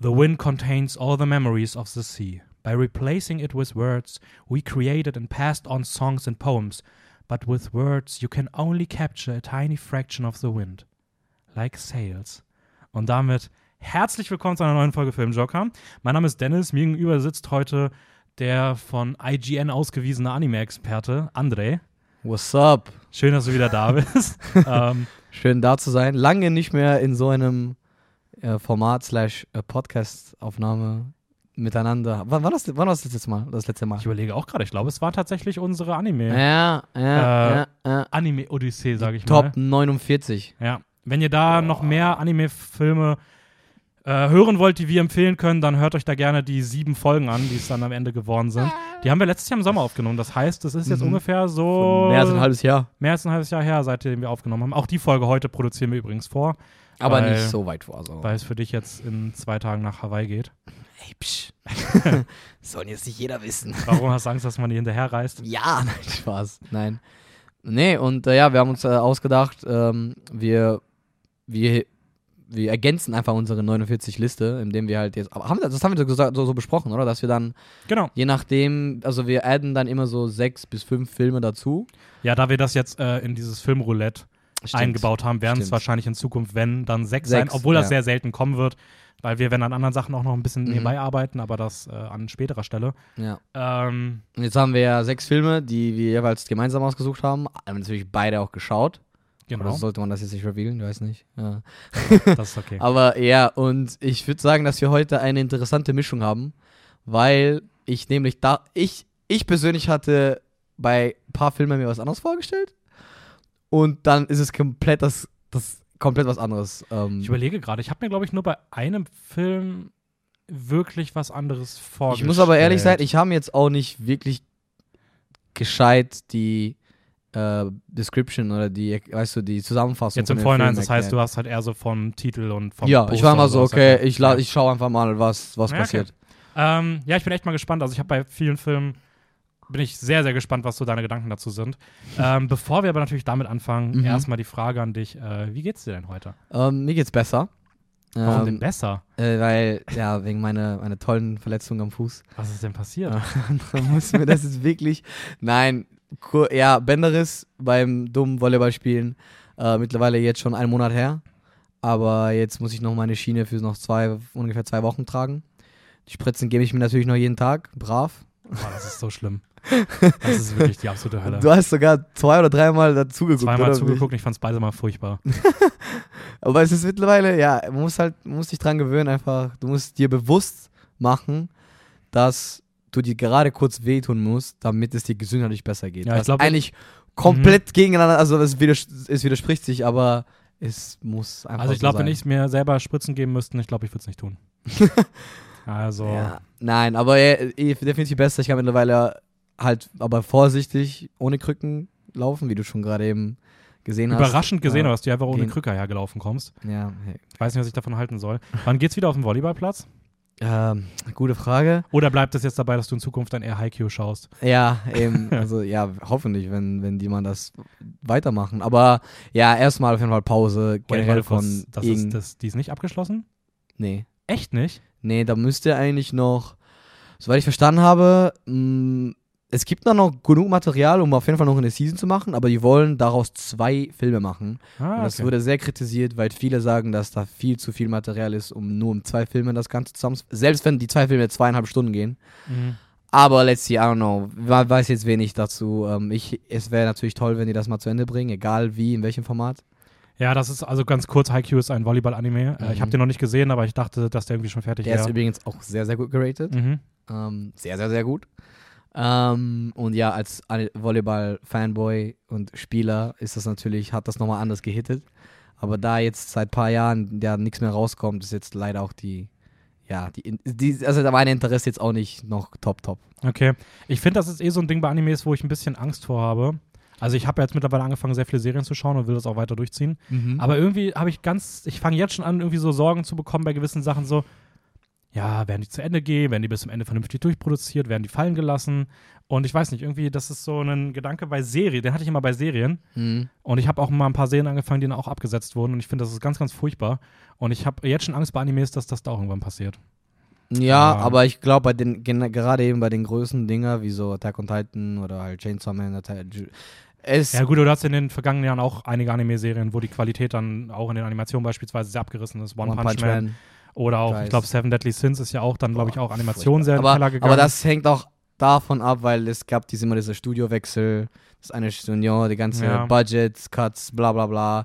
The wind contains all the memories of the sea. By replacing it with words, we created and passed on songs and poems. But with words, you can only capture a tiny fraction of the wind. Like sails. Und damit herzlich willkommen zu einer neuen Folge Filmjoker. Mein Name ist Dennis. Mir gegenüber sitzt heute der von IGN ausgewiesene Anime-Experte, André. What's up? Schön, dass du wieder da bist. ähm, Schön da zu sein. Lange nicht mehr in so einem äh, Format slash äh, Podcast-Aufnahme miteinander. Wann war das, wann war das letzte Mal? Das letzte Mal? ich überlege auch gerade, ich glaube, es war tatsächlich unsere Anime. Ja, ja, Äh, ja. Anime-Odyssee, sage ich Top mal. 49. Ja. Wenn ihr da noch mehr Anime-Filme äh, hören wollt, die wir empfehlen können, dann hört euch da gerne die sieben Folgen an, die es dann am Ende geworden sind. Die haben wir letztes Jahr im Sommer aufgenommen. Das heißt, es ist jetzt Mhm. ungefähr so Mehr als ein halbes Jahr. mehr als ein halbes Jahr her, seitdem wir aufgenommen haben. Auch die Folge heute produzieren wir übrigens vor, Aber Weil- nicht so weit vor. So. weil es für dich jetzt in zwei Tagen nach Hawaii geht. Ey, psch. Soll jetzt nicht jeder wissen. Warum hast du Angst, dass man die hinterher reist? Ja, nein, Spaß. Nein. Nee, und äh, ja, wir haben uns äh, ausgedacht, ähm, wir, wir, wir ergänzen einfach unsere 49-Liste, indem wir halt jetzt. Aber haben wir, das haben wir so, gesagt- so, so besprochen, oder? Dass wir dann, Genau. je nachdem, also wir adden dann immer so sechs bis fünf Filme dazu. Ja, da wir das jetzt äh, in dieses Filmroulette eingebaut haben, werden es Stimmt. wahrscheinlich in Zukunft, wenn, dann sechs, Sechs, sein, obwohl das ja. sehr selten kommen wird, weil wir werden an anderen Sachen auch noch ein bisschen Mhm. nebenbei arbeiten, aber das äh, an späterer Stelle. Ja. Ähm, Und jetzt haben wir ja sechs Filme, die wir jeweils gemeinsam ausgesucht haben. Haben natürlich beide auch geschaut. Oder genau, sollte man das jetzt nicht revealen? Ich weiß nicht. Ja. das ist okay. Aber ja, und ich würde sagen, dass wir heute eine interessante Mischung haben, weil ich nämlich da, ich, ich persönlich hatte bei ein paar Filmen mir was anderes vorgestellt und dann ist es komplett das, das komplett was anderes. Ähm, Ich überlege gerade, ich habe mir, glaube ich, nur bei einem Film wirklich was anderes vorgestellt. ich muss aber ehrlich sein, ich habe jetzt auch nicht wirklich gescheit die äh, Description oder die, weißt du, die Zusammenfassung. Jetzt im Vorhinein, das heißt, du hast halt eher so vom Titel und vom Ja, Poster ich war mal so, okay, ich, la- ich schaue einfach mal, was, was Ja, okay. passiert. Ähm, ja, ich bin echt mal gespannt. Also ich habe bei vielen Filmen bin ich sehr, sehr gespannt, was so deine Gedanken dazu sind. ähm, bevor wir aber natürlich damit anfangen, Mhm. erstmal die Frage an dich. Äh, wie geht's dir denn heute? Ähm, mir geht's besser. Warum ähm, denn besser? Äh, weil, ja, wegen meiner, meiner tollen Verletzung am Fuß. Was ist denn passiert? Da muss mir das ist wirklich. Nein, ja, Bänderriss beim dummen Volleyballspielen. Äh, mittlerweile jetzt schon einen Monat her. Aber jetzt muss ich noch meine Schiene für noch zwei, ungefähr zwei Wochen tragen. Die Spritzen gebe ich mir natürlich noch jeden Tag, brav. Boah, das ist so schlimm. Das ist wirklich die absolute Hölle. Du hast sogar zwei oder dreimal dazugeguckt. Zweimal zugeguckt, ich fand's beide mal furchtbar. Aber es ist mittlerweile, ja, man muss halt, man muss dich dran gewöhnen einfach. Du musst dir bewusst machen, dass du dir gerade kurz wehtun musst, damit es dir gesundheitlich besser geht. Ja, ich Was glaub, Mhm. eigentlich komplett gegeneinander, also es, widers es widerspricht sich, aber es muss einfach Also ich so glaube, sein. wenn ich es mir selber Spritzen geben müsste, ich glaube, ich würde es nicht tun. also, Ja, nein, aber äh, definitiv besser. Ich kann mittlerweile halt, aber vorsichtig, ohne Krücken laufen, wie du schon gerade eben gesehen hast. überraschend gesehen, Ja. dass du einfach ohne Gehen. Krücker hergelaufen kommst. Ja, hey. Ich weiß nicht, was ich davon halten soll. Wann geht's wieder auf den Volleyballplatz? ähm, gute Frage. Oder bleibt es jetzt dabei, dass du in Zukunft ein eher Haikyuu schaust? Ja, eben, also ja, hoffentlich, wenn, wenn die man das weitermachen. Aber ja, erstmal auf jeden Fall Pause, generell von das ist, das, die ist nicht abgeschlossen? Nee. Echt nicht? Nee, da müsste eigentlich noch, soweit ich verstanden habe, mh, es gibt noch, noch genug Material, um auf jeden Fall noch eine Season zu machen, aber die wollen daraus zwei Filme machen. Ah, Und das wurde sehr kritisiert, weil viele sagen, dass da viel zu viel Material ist, um nur um zwei Filme das Ganze zusammen. Selbst wenn die zwei Filme zweieinhalb Stunden gehen. Mhm. Aber let's see, I don't know. We- Weiß jetzt wenig dazu. Ähm, ich, es wäre natürlich toll, wenn die das mal zu Ende bringen, egal wie, in welchem Format. Ja, das ist also ganz kurz, Haikyuu ist ein Volleyball-Anime. Äh, ich Mhm. habe den noch nicht gesehen, aber ich dachte, dass der irgendwie schon fertig Der ist wäre. übrigens auch sehr, sehr gut geratet. Mhm. Ähm, sehr, sehr, sehr gut. Ähm, und ja, als Volleyball-Fanboy und Spieler ist das natürlich, hat das nochmal anders gehittet. Aber da jetzt seit ein paar Jahren ja nichts mehr rauskommt, ist jetzt leider auch die, ja, die, die also da mein Interesse jetzt auch nicht noch top, top. Okay. Ich finde, das ist eh so ein Ding bei Animes, wo ich ein bisschen Angst vor habe. Also ich habe ja jetzt mittlerweile angefangen, sehr viele Serien zu schauen und will das auch weiter durchziehen. Mhm. Aber irgendwie habe ich ganz, ich fange jetzt schon an, irgendwie so Sorgen zu bekommen bei gewissen Sachen so, ja, werden die zu Ende gehen, werden die bis zum Ende vernünftig durchproduziert, werden die fallen gelassen. Und ich weiß nicht, irgendwie, das ist so ein Gedanke bei Serien, den hatte ich immer bei Serien. Mhm. Und ich habe auch mal ein paar Serien angefangen, die dann auch abgesetzt wurden. Und ich finde, das ist ganz, ganz furchtbar. Und ich habe jetzt schon Angst bei Animes, dass das da auch irgendwann passiert. Ja, Ja. aber ich glaube, bei den gerade eben bei den größten Dinger, wie so Attack on Titan oder halt Chainsaw Man, es Ja, gut, du hast in den vergangenen Jahren auch einige Anime-Serien, wo die Qualität dann auch in den Animationen beispielsweise sehr abgerissen ist. One, Punch, Man. Oder auch, weiß. ich glaube, Seven Deadly Sins ist ja auch dann, glaube ich, auch Animation sehr in den aber, Keller gegangen. aber das hängt auch davon ab, weil es gab diese, immer diese Studiowechsel, das eine Studio, die ganze Ja. Budgets, Cuts, bla bla bla.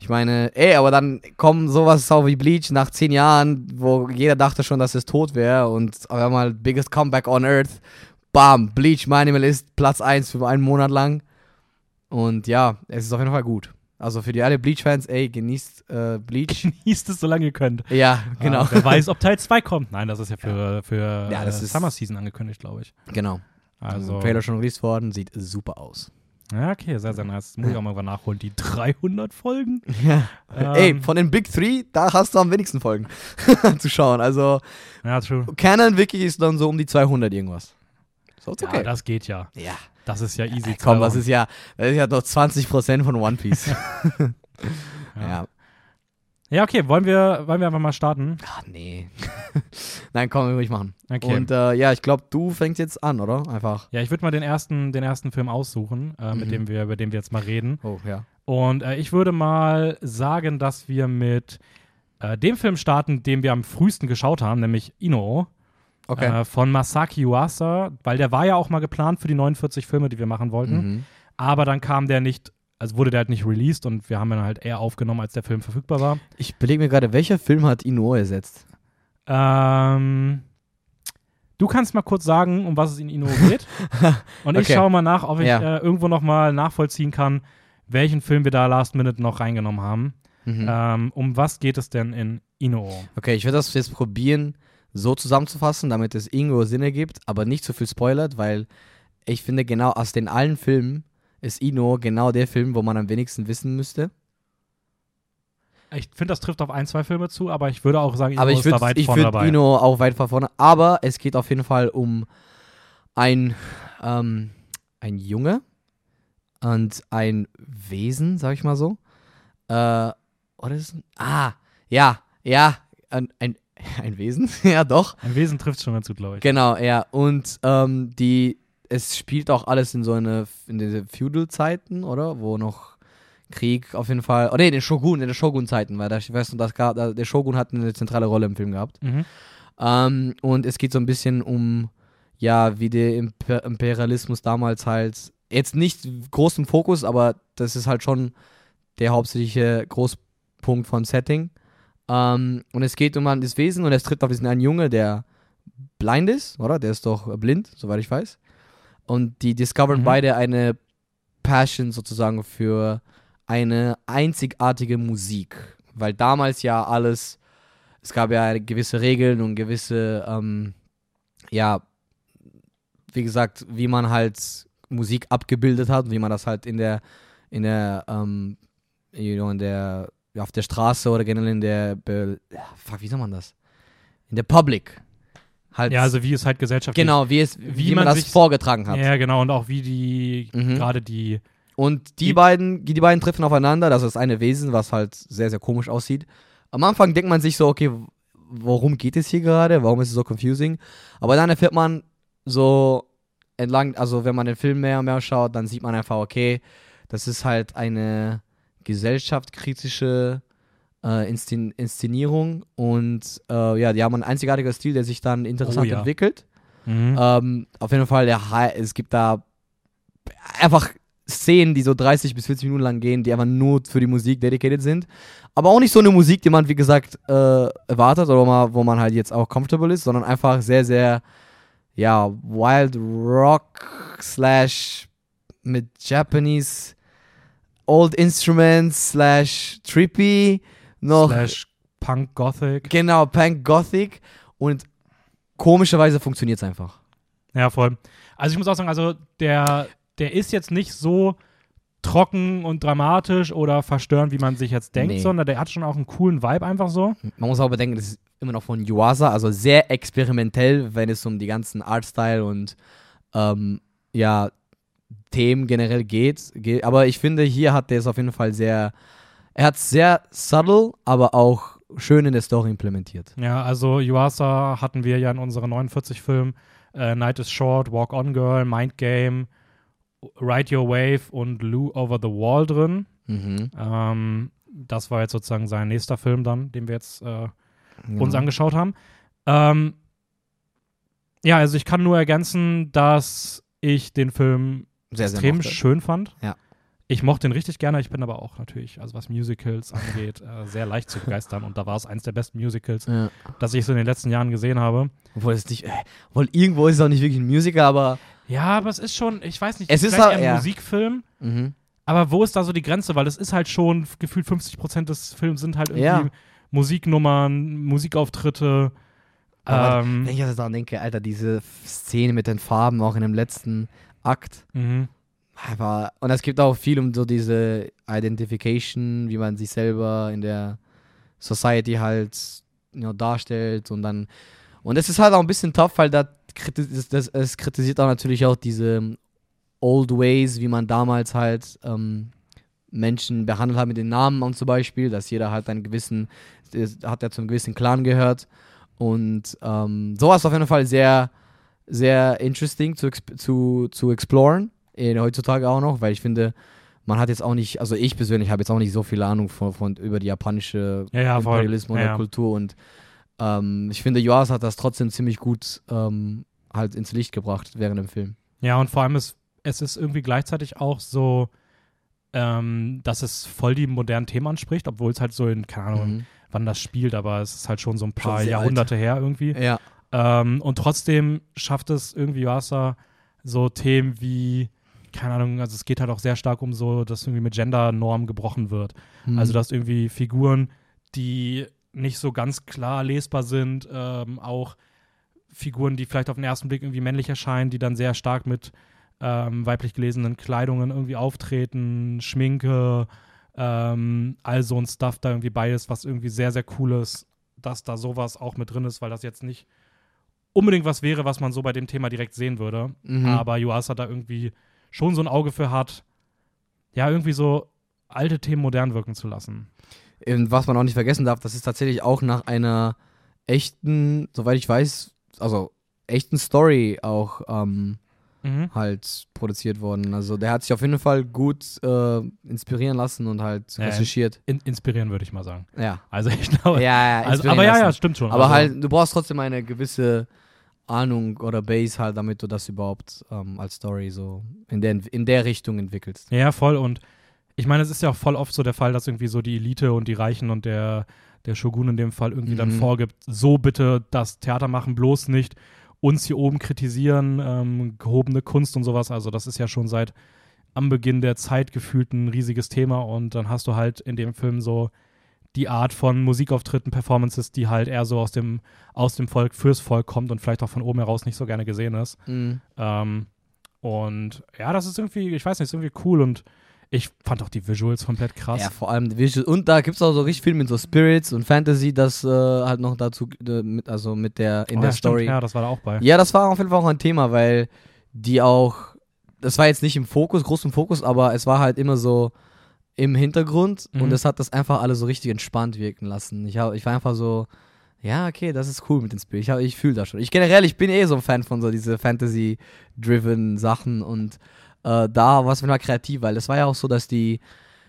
Ich meine, ey, aber dann kommen sowas auch wie Bleach nach zehn Jahren, wo jeder dachte schon, dass es tot wäre und auf einmal biggest comeback on earth. Bam, Bleach, My Animalist, Platz 1 für einen Monat lang. Und ja, es ist auf jeden Fall gut. Also für die alle Bleach-Fans, ey, genießt äh, Bleach. Genießt es, solange ihr könnt. ja, genau. Ah, wer weiß, ob Teil 2 kommt. Nein, das ist ja für, für Ja, das äh, ist- Summer Season angekündigt, glaube ich. genau. Also, Trailer schon released worden, sieht super aus. ja, okay, sehr, sehr nice. Muss ich auch mal irgendwann nachholen. Die 300 Folgen. Ja. Ähm, Ey, von den Big Three, da hast du am wenigsten Folgen zu schauen. Also, Ja, true. Canon wirklich ist dann so um die 200 irgendwas. So, ist Ja, okay. das geht ja. Ja, Das ist ja easy. Ey, komm, das ist ja, das ist ja noch 20% von One Piece. Ja. ja. ja, okay, wollen wir, wollen wir einfach mal starten? Ach, nee. Nein, komm, will ich machen. Okay. Und äh, ja, ich glaube, du fängst jetzt an, oder? Einfach. ja, ich würde mal den ersten, den ersten Film aussuchen, äh, mit Mhm. dem wir, über den wir jetzt mal reden. Oh, ja. Und äh, ich würde mal sagen, dass wir mit äh, dem Film starten, den wir am frühesten geschaut haben, nämlich Ino Okay. äh, von Masaki Yuasa, weil der war ja auch mal geplant für die 49 Filme, die wir machen wollten. Mhm. Aber dann kam der nicht, also wurde der halt nicht released und wir haben ihn halt eher aufgenommen, als der Film verfügbar war. Ich belege mir gerade, welcher Film hat Ino ersetzt? Ähm, du kannst mal kurz sagen, um was es in Ino geht. und ich Okay. schaue mal nach, ob ich Ja. äh, irgendwo noch mal nachvollziehen kann, welchen Film wir da Last Minute noch reingenommen haben. Mhm. Ähm, um was geht es denn in Ino? Okay, ich werde das jetzt probieren, so zusammenzufassen, damit es irgendwo Sinn ergibt, aber nicht zu viel spoilert, weil ich finde, genau aus den allen Filmen ist Ino genau der Film, wo man am wenigsten wissen müsste. Ich finde, das trifft auf ein, zwei Filme zu, aber ich würde auch sagen, Ino aber ich ist da würde weit ich vorne dabei. Ino auch weit vorne. Aber es geht auf jeden Fall um ein, ähm, ein Junge und ein Wesen, sag ich mal so. Äh, oder ist es ein, Ah, ja, ja, ein, ein, ein Wesen, ja doch. Ein Wesen trifft schon ganz gut, glaube ich. Genau, ja. Und ähm, die, es spielt auch alles in so eine, in diese Feudal-Zeiten, oder? Wo noch Krieg auf jeden Fall, oh in den Shogun, in den Shogun-Zeiten, weil da, ich weiß noch, das gab, da, der Shogun hat eine zentrale Rolle im Film gehabt. Mhm. Ähm, und es geht so ein bisschen um, ja, wie der Imper Imperialismus damals halt, jetzt nicht groß im Fokus, aber das ist halt schon der hauptsächliche Großpunkt vom Setting. Ähm, und es geht um ein das Wesen und es tritt auf diesen einen Junge, der blind ist, oder? Der ist doch blind, soweit ich weiß. Und die discovern Mhm. beide eine Passion sozusagen für eine einzigartige Musik. Weil damals ja alles, es gab ja gewisse Regeln und gewisse, ähm, ja, wie gesagt, wie man halt Musik abgebildet hat, wie man das halt in der, in der, ähm, you know, in der, ja, auf der Straße oder generell in der, Be ja, fuck, wie soll man das? In der Public. Halt, Ja, also wie es halt gesellschaftlich genau, wie es, wie, wie man, man das vorgetragen hat. Ja, genau, und auch wie die, Mhm. gerade die, Und die, Die- beiden, die beiden treffen aufeinander. Das ist eine Wesen, was halt sehr, sehr komisch aussieht. Am Anfang denkt man sich so, okay, worum geht es hier gerade? Warum ist es so confusing? Aber dann erfährt man so entlang, also wenn man den Film mehr und mehr schaut, dann sieht man einfach, okay, das ist halt eine gesellschaftskritische äh, Inszen Inszenierung und äh, ja, die haben einen einzigartigen Stil, der sich dann interessant Oh ja. entwickelt. mhm. Ähm, auf jeden Fall, der es gibt da einfach Szenen, die so 30 bis 40 Minuten lang gehen, die einfach nur für die Musik dedicated sind. Aber auch nicht so eine Musik, die man, wie gesagt, äh, erwartet oder mal, wo man halt jetzt auch comfortable ist, sondern einfach sehr, sehr, ja, Wild Rock slash mit Japanese Old Instruments slash Trippy noch. slash Punk Gothic. Genau, Punk Gothic und komischerweise funktioniert es einfach. Ja, voll. Also ich muss auch sagen, also der, der ist jetzt nicht so trocken und dramatisch oder verstörend, wie man sich jetzt denkt, Nee. sondern der hat schon auch einen coolen Vibe einfach so. Man muss auch bedenken, das ist immer noch von Yuasa, also sehr experimentell, wenn es um die ganzen Artstyle und ähm, ja, Themen generell geht, geht. Aber ich finde, hier hat der es auf jeden Fall sehr, er hat es sehr subtle, aber auch schön in der Story implementiert. Ja, also Yuasa hatten wir ja in unseren 49 Filmen äh, Night is Short, Walk On Girl, Mind Game, Ride Your Wave und Lou Over the Wall drin. Mhm. Ähm, das war jetzt sozusagen sein nächster Film dann, den wir jetzt äh, Genau. uns angeschaut haben. Ähm, ja, also ich kann nur ergänzen, dass ich den Film sehr, sehr extrem mochte. schön fand. Ja. Ich mochte ihn richtig gerne. Ich bin aber auch natürlich, also was Musicals angeht, äh, sehr leicht zu begeistern. Und da war es eins der besten Musicals, Ja. das ich so in den letzten Jahren gesehen habe. Obwohl es nicht, äh, obwohl irgendwo ist es auch nicht wirklich ein Musical, aber Ja, aber es ist schon, ich weiß nicht, Es ist halt- ein ja. Musikfilm. mhm. Aber wo ist da so die Grenze? Weil es ist halt schon, gefühlt 50 Prozent des Films sind halt irgendwie Ja. Musiknummern, Musikauftritte. Aber Ähm, wenn ich jetzt daran denke, Alter, diese Szene mit den Farben auch in dem letzten Akt, mhm. Aber, und es gibt auch viel um so diese Identification, wie man sich selber in der Society halt you know, darstellt und dann. Und es ist halt auch ein bisschen tough, weil da kritis das, das, es kritisiert auch natürlich auch diese Old Ways, wie man damals halt ähm, Menschen behandelt hat mit den Namen und zum Beispiel, dass jeder halt einen gewissen, hat ja zum gewissen Clan gehört. Und ähm, sowas auf jeden Fall sehr, sehr interesting zu, zu, zu exploren, äh, heutzutage auch noch, weil ich finde, man hat jetzt auch nicht, also ich persönlich habe jetzt auch nicht so viel Ahnung von, von über die japanische Ja, ja. Imperialismus und Ja, ja. Kultur und ähm, ich finde, Joas hat das trotzdem ziemlich gut ähm, halt ins Licht gebracht während dem Film. Ja, und vor allem ist es ist irgendwie gleichzeitig auch so, ähm, dass es voll die modernen Themen anspricht, obwohl es halt so in, keine Ahnung, Mhm. wann das spielt, aber es ist halt schon so ein paar sehr alt. Jahrhunderte her irgendwie. Ja. Ähm, und trotzdem schafft es irgendwie Yuasa so Themen wie, keine Ahnung, also es geht halt auch sehr stark um so, dass irgendwie mit Gender-Normen gebrochen wird. Mhm. Also dass irgendwie Figuren, die nicht so ganz klar lesbar sind, ähm, auch Figuren, die vielleicht auf den ersten Blick irgendwie männlich erscheinen, die dann sehr stark mit ähm, weiblich gelesenen Kleidungen irgendwie auftreten, Schminke, ähm, all so ein Stuff da irgendwie bei ist, was irgendwie sehr, sehr cool ist, dass da sowas auch mit drin ist, weil das jetzt nicht unbedingt was wäre, was man so bei dem Thema direkt sehen würde. Mhm. Aber Yuasa da irgendwie schon so ein Auge für hat, ja, irgendwie so alte Themen modern wirken zu lassen. Und was man auch nicht vergessen darf, das ist tatsächlich auch nach einer echten, soweit ich weiß, also echten Story auch ähm, Mhm. halt produziert worden. Also der hat sich auf jeden Fall gut äh, inspirieren lassen und halt Ja, ja. recherchiert. In inspirieren würde ich mal sagen. Ja. Also ich glaube, Ja, ja, also, aber ja, ja, lassen. stimmt schon. Aber also, halt, du brauchst trotzdem eine gewisse Ahnung oder Base halt, damit du das überhaupt ähm, als Story so in der, in der Richtung entwickelst. Ja, voll. Und ich meine, es ist ja auch voll oft so der Fall, dass irgendwie so die Elite und die Reichen und der, der Shogun in dem Fall irgendwie dann Mhm. vorgibt, so bitte das Theater machen, bloß nicht uns hier oben kritisieren, ähm, gehobene Kunst und sowas. Also das ist ja schon seit am Beginn der Zeit gefühlt ein riesiges Thema und dann hast du halt in dem Film so die Art von Musikauftritten, Performances, die halt eher so aus dem, aus dem Volk fürs Volk kommt und vielleicht auch von oben heraus nicht so gerne gesehen ist. Mhm. Ähm, und ja, das ist irgendwie, ich weiß nicht, ist irgendwie cool und ich fand auch die Visuals komplett krass. Ja, vor allem die Visuals. Und da gibt es auch so richtig viel mit so Spirits und Fantasy, das äh, halt noch dazu, äh, mit, also mit der, in Oh, der ja, stimmt, Story. Ja, das war da auch bei. Ja, das war auf jeden Fall auch ein Thema, weil die auch, das war jetzt nicht im Fokus, groß im Fokus, aber es war halt immer so im Hintergrund Mhm. und das hat das einfach alle so richtig entspannt wirken lassen. Ich, hab, ich war einfach so, ja, okay, das ist cool mit den Spirit. Ich, hab- ich fühle das schon. Ich generell, ich bin eh so ein Fan von so diese Fantasy-driven Sachen und äh, da war es wieder kreativ, weil das war ja auch so, dass die,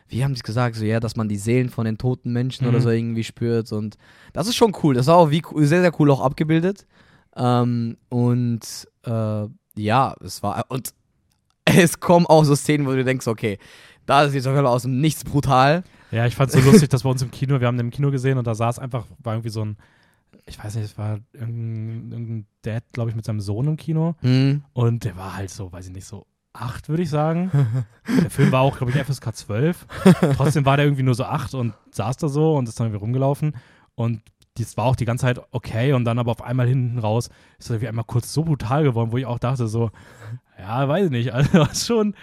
wie haben die es gesagt, so ja, dass man die Seelen von den toten Menschen Mhm. oder so irgendwie spürt und das ist schon cool. Das war auch wie, sehr, sehr cool auch abgebildet. Ähm, und äh, ja, es war und es kommen auch so Szenen, wo du denkst, okay, da ist jetzt auf jeden Fall aus dem Nichts brutal. Ja, ich fand es so lustig, dass bei uns im Kino, wir haben den im Kino gesehen und da saß einfach, war irgendwie so ein, ich weiß nicht, es war irgendein, irgendein Dad, glaube ich, mit seinem Sohn im Kino und der war halt so, weiß ich nicht, so acht, würde ich sagen. der Film war auch, glaube ich, FSK 12. Trotzdem war der irgendwie nur so acht und saß da so und ist dann irgendwie rumgelaufen und das war auch die ganze Zeit okay und dann aber auf einmal hinten raus ist er irgendwie einmal kurz so brutal geworden, wo ich auch dachte so, ja, weiß ich nicht, also schon,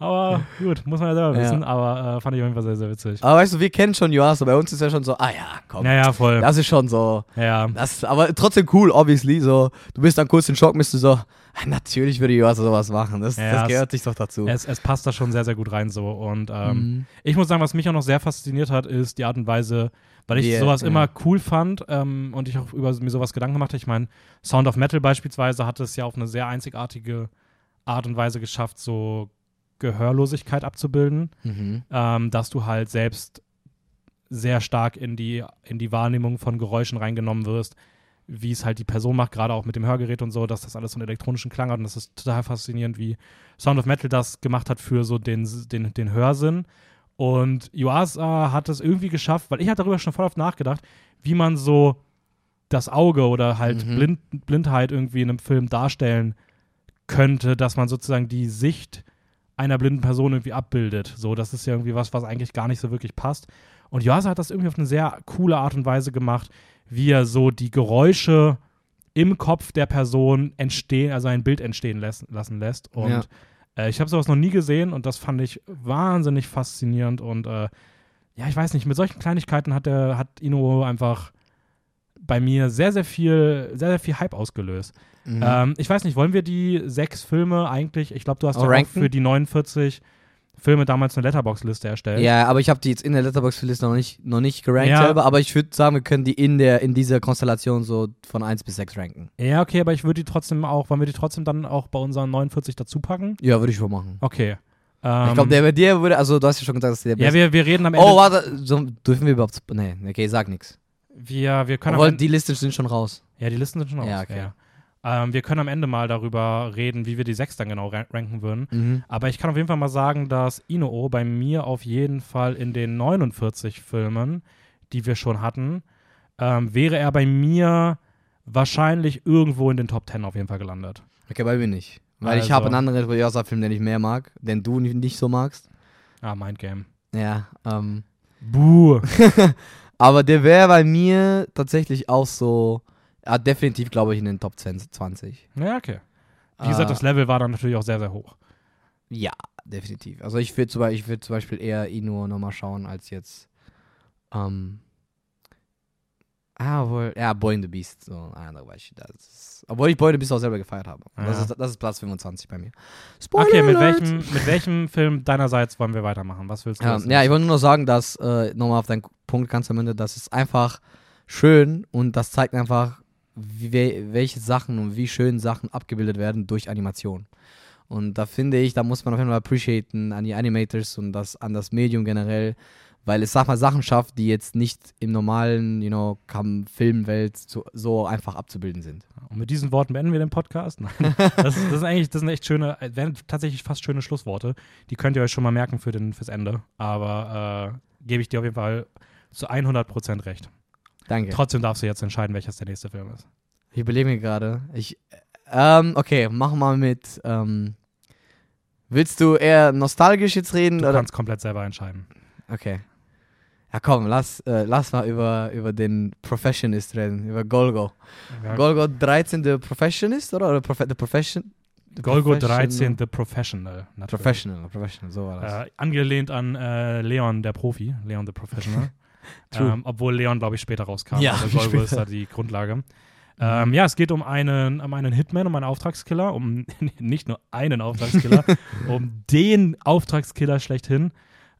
Aber gut, muss man ja selber Ja. wissen. Aber äh, fand ich auf jeden Fall sehr, sehr witzig. Aber weißt du, wir kennen schon Yuasa. Bei uns ist ja schon so, ah ja, komm. Ja, ja, voll. Das ist schon so. Ja. Das, aber trotzdem cool, obviously. So, du bist dann kurz in Schock, bist du so, ah, natürlich würde Yuasa sowas machen. Das, Ja, das gehört sich doch dazu. Es, es passt da schon sehr, sehr gut rein so. Und ähm, Mhm. ich muss sagen, was mich auch noch sehr fasziniert hat, ist die Art und Weise, weil ich Wie, sowas ja. immer cool fand ähm, und ich auch über mir sowas Gedanken gemacht habe. Ich meine, Sound of Metal beispielsweise hat es ja auf eine sehr einzigartige Art und Weise geschafft, so Gehörlosigkeit abzubilden, Mhm. ähm, dass du halt selbst sehr stark in die, in die Wahrnehmung von Geräuschen reingenommen wirst, wie es halt die Person macht, gerade auch mit dem Hörgerät und so, dass das alles so einen elektronischen Klang hat und das ist total faszinierend, wie Sound of Metal das gemacht hat für so den, den, den Hörsinn. Und Yuasa hat es irgendwie geschafft, weil ich hatte darüber schon voll oft nachgedacht, wie man so das Auge oder halt Mhm. Blind, Blindheit irgendwie in einem Film darstellen könnte, dass man sozusagen die Sicht einer blinden Person irgendwie abbildet. So, das ist ja irgendwie was, was eigentlich gar nicht so wirklich passt. Und Yuasa hat das irgendwie auf eine sehr coole Art und Weise gemacht, wie er so die Geräusche im Kopf der Person entstehen, also ein Bild entstehen lässt, lassen lässt. Und Ja. äh, ich habe sowas noch nie gesehen und das fand ich wahnsinnig faszinierend. Und äh, ja, ich weiß nicht, mit solchen Kleinigkeiten hat der, hat Ino einfach bei mir sehr, sehr viel, sehr, sehr viel Hype ausgelöst. Mhm. Ähm, ich weiß nicht, wollen wir die sechs Filme eigentlich, ich glaube, du hast Auch ja auch für die 49 Filme damals eine Letterbox-Liste erstellt. ja, aber ich habe die jetzt in der Letterboxd-Liste noch nicht, noch nicht gerankt Ja. selber, aber ich würde sagen, wir können die in, der, in dieser Konstellation so von 1 bis 6 ranken. Ja, okay, aber ich würde die trotzdem auch, wollen wir die trotzdem dann auch bei unseren 49 dazu packen? Ja, würde ich schon machen. Okay. Ähm, ich glaube, der bei dir würde, also du hast ja schon gesagt, dass der Ja, beste wir, wir reden am Ende. Oh, warte, so, dürfen wir überhaupt. Nee, okay, sag nix. Wir, wir können Obwohl, Ende, die Listen sind schon raus. Ja, die Listen sind schon Ja, raus. okay. Ja. Ähm, wir können am Ende mal darüber reden, wie wir die sechs dann genau ra- ranken würden. Mhm. Aber ich kann auf jeden Fall mal sagen, dass Inoo bei mir auf jeden Fall in den 49 Filmen, die wir schon hatten, ähm, wäre er bei mir wahrscheinlich irgendwo in den Top 10 auf jeden Fall gelandet. Okay, bei mir nicht. Weil ich Also- habe einen anderen Royosa-Film, den ich mehr mag, den du nicht, nicht so magst. Ah, Mind Game. Ja, ähm. Buh. Aber der wäre bei mir tatsächlich auch so. Ja, definitiv, glaube ich, in den Top 10, 20. ja, okay. Wie gesagt, Äh, das Level war dann natürlich auch sehr, sehr hoch. Ja, definitiv. Also ich würde zum, ich würd zum Beispiel eher Inu nochmal schauen, als jetzt. Ähm. Ah, wohl. Ja, Boy in the Beast. So, ah, da weiß ich, das obwohl ich Boy in the Beast auch selber gefeiert habe. Das, Ja. ist, das ist Platz 25 bei mir. Spoiler Okay, mit alert! welchem, mit welchem Film deinerseits wollen wir weitermachen? Was willst du? Ja, als ja, ich wollte nur noch sagen, dass, äh, nochmal auf deinen Punkt ganz am Ende, das ist einfach schön und das zeigt einfach, wie, we- welche Sachen und wie schön Sachen abgebildet werden durch Animation. Und da finde ich, da muss man auf jeden Fall appreciaten an die Animators und das, an das Medium generell, weil es, sag mal, Sachen schafft, die jetzt nicht im normalen, you know, Filmwelt so, so einfach abzubilden sind. Und mit diesen Worten beenden wir den Podcast. Nein, das, ist- das sind eigentlich, das sind echt schöne, äh, wären tatsächlich fast schöne Schlussworte. Die könnt ihr euch schon mal merken für den, fürs Ende. Aber äh, gebe ich dir auf jeden Fall zu 100% recht. Danke. Trotzdem darfst du jetzt entscheiden, welches der nächste Film ist. Ich überlege mir gerade. Ich, ähm, okay, wir mal mit, ähm, willst du eher nostalgisch jetzt reden? Du oder? kannst komplett selber entscheiden. Okay. Ja, komm, lass, äh, lass mal über, über den Professionist reden, über Golgo. Ja, Golgo 13, der Professionist, oder? Oder Profe the Profession? the Golgo Professional- 13, The Professional. natürlich. Professional, Professional, so war das. Äh, angelehnt an äh, Leon, der Profi, Leon the Professional. Ähm, obwohl Leon, glaube ich, später rauskam. Ja, also Golgo ist da die Grundlage. Ähm, ja, es geht um einen, um einen Hitman, um einen Auftragskiller, um nicht nur einen Auftragskiller, um den Auftragskiller schlechthin,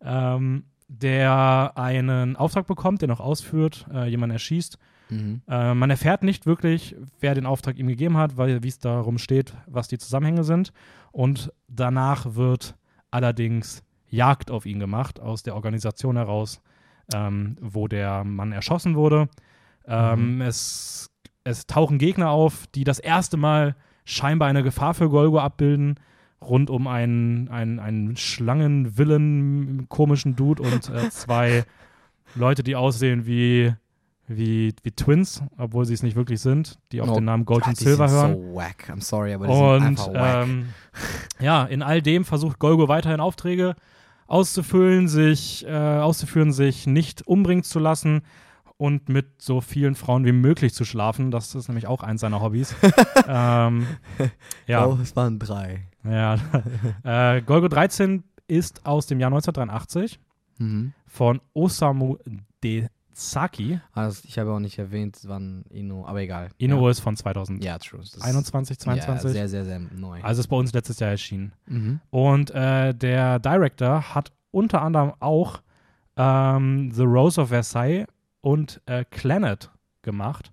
ähm, der einen Auftrag bekommt, den auch ausführt, äh, jemanden erschießt. Mhm. Äh, man erfährt nicht wirklich, wer den Auftrag ihm gegeben hat, weil wie es darum steht, was die Zusammenhänge sind. Und danach wird allerdings Jagd auf ihn gemacht, aus der Organisation heraus, ähm, wo der Mann erschossen wurde. Ähm, es, es tauchen Gegner auf, die das erste Mal scheinbar eine Gefahr für Golgo abbilden, rund um einen, einen, einen Schlangenvillen, komischen Dude und äh, zwei Leute, die aussehen wie, wie, wie Twins, obwohl sie es nicht wirklich sind, die auf Oh den Namen Gold und Silver hören. so wack, I'm sorry, aber die sind Und einfach wack. ähm, ja, in all dem versucht Golgo weiterhin Aufträge auszufüllen, sich äh, auszuführen, sich nicht umbringen zu lassen und mit so vielen Frauen wie möglich zu schlafen. Das ist nämlich auch eins seiner Hobbys. ähm, ja, Oh, es waren drei. ja. äh, Golgo 13 ist aus dem Jahr 1983 Mhm. von Osamu Dezaki. Also ich habe auch nicht erwähnt, wann Ino, aber egal. Inoue ja. ist von 2021, Ja, true. Das ist- 22. Ja, sehr, sehr, sehr neu. Also ist bei uns letztes Jahr erschienen. mhm. Und äh, der Director hat unter anderem auch ähm, The Rose of Versailles und äh, Planet gemacht.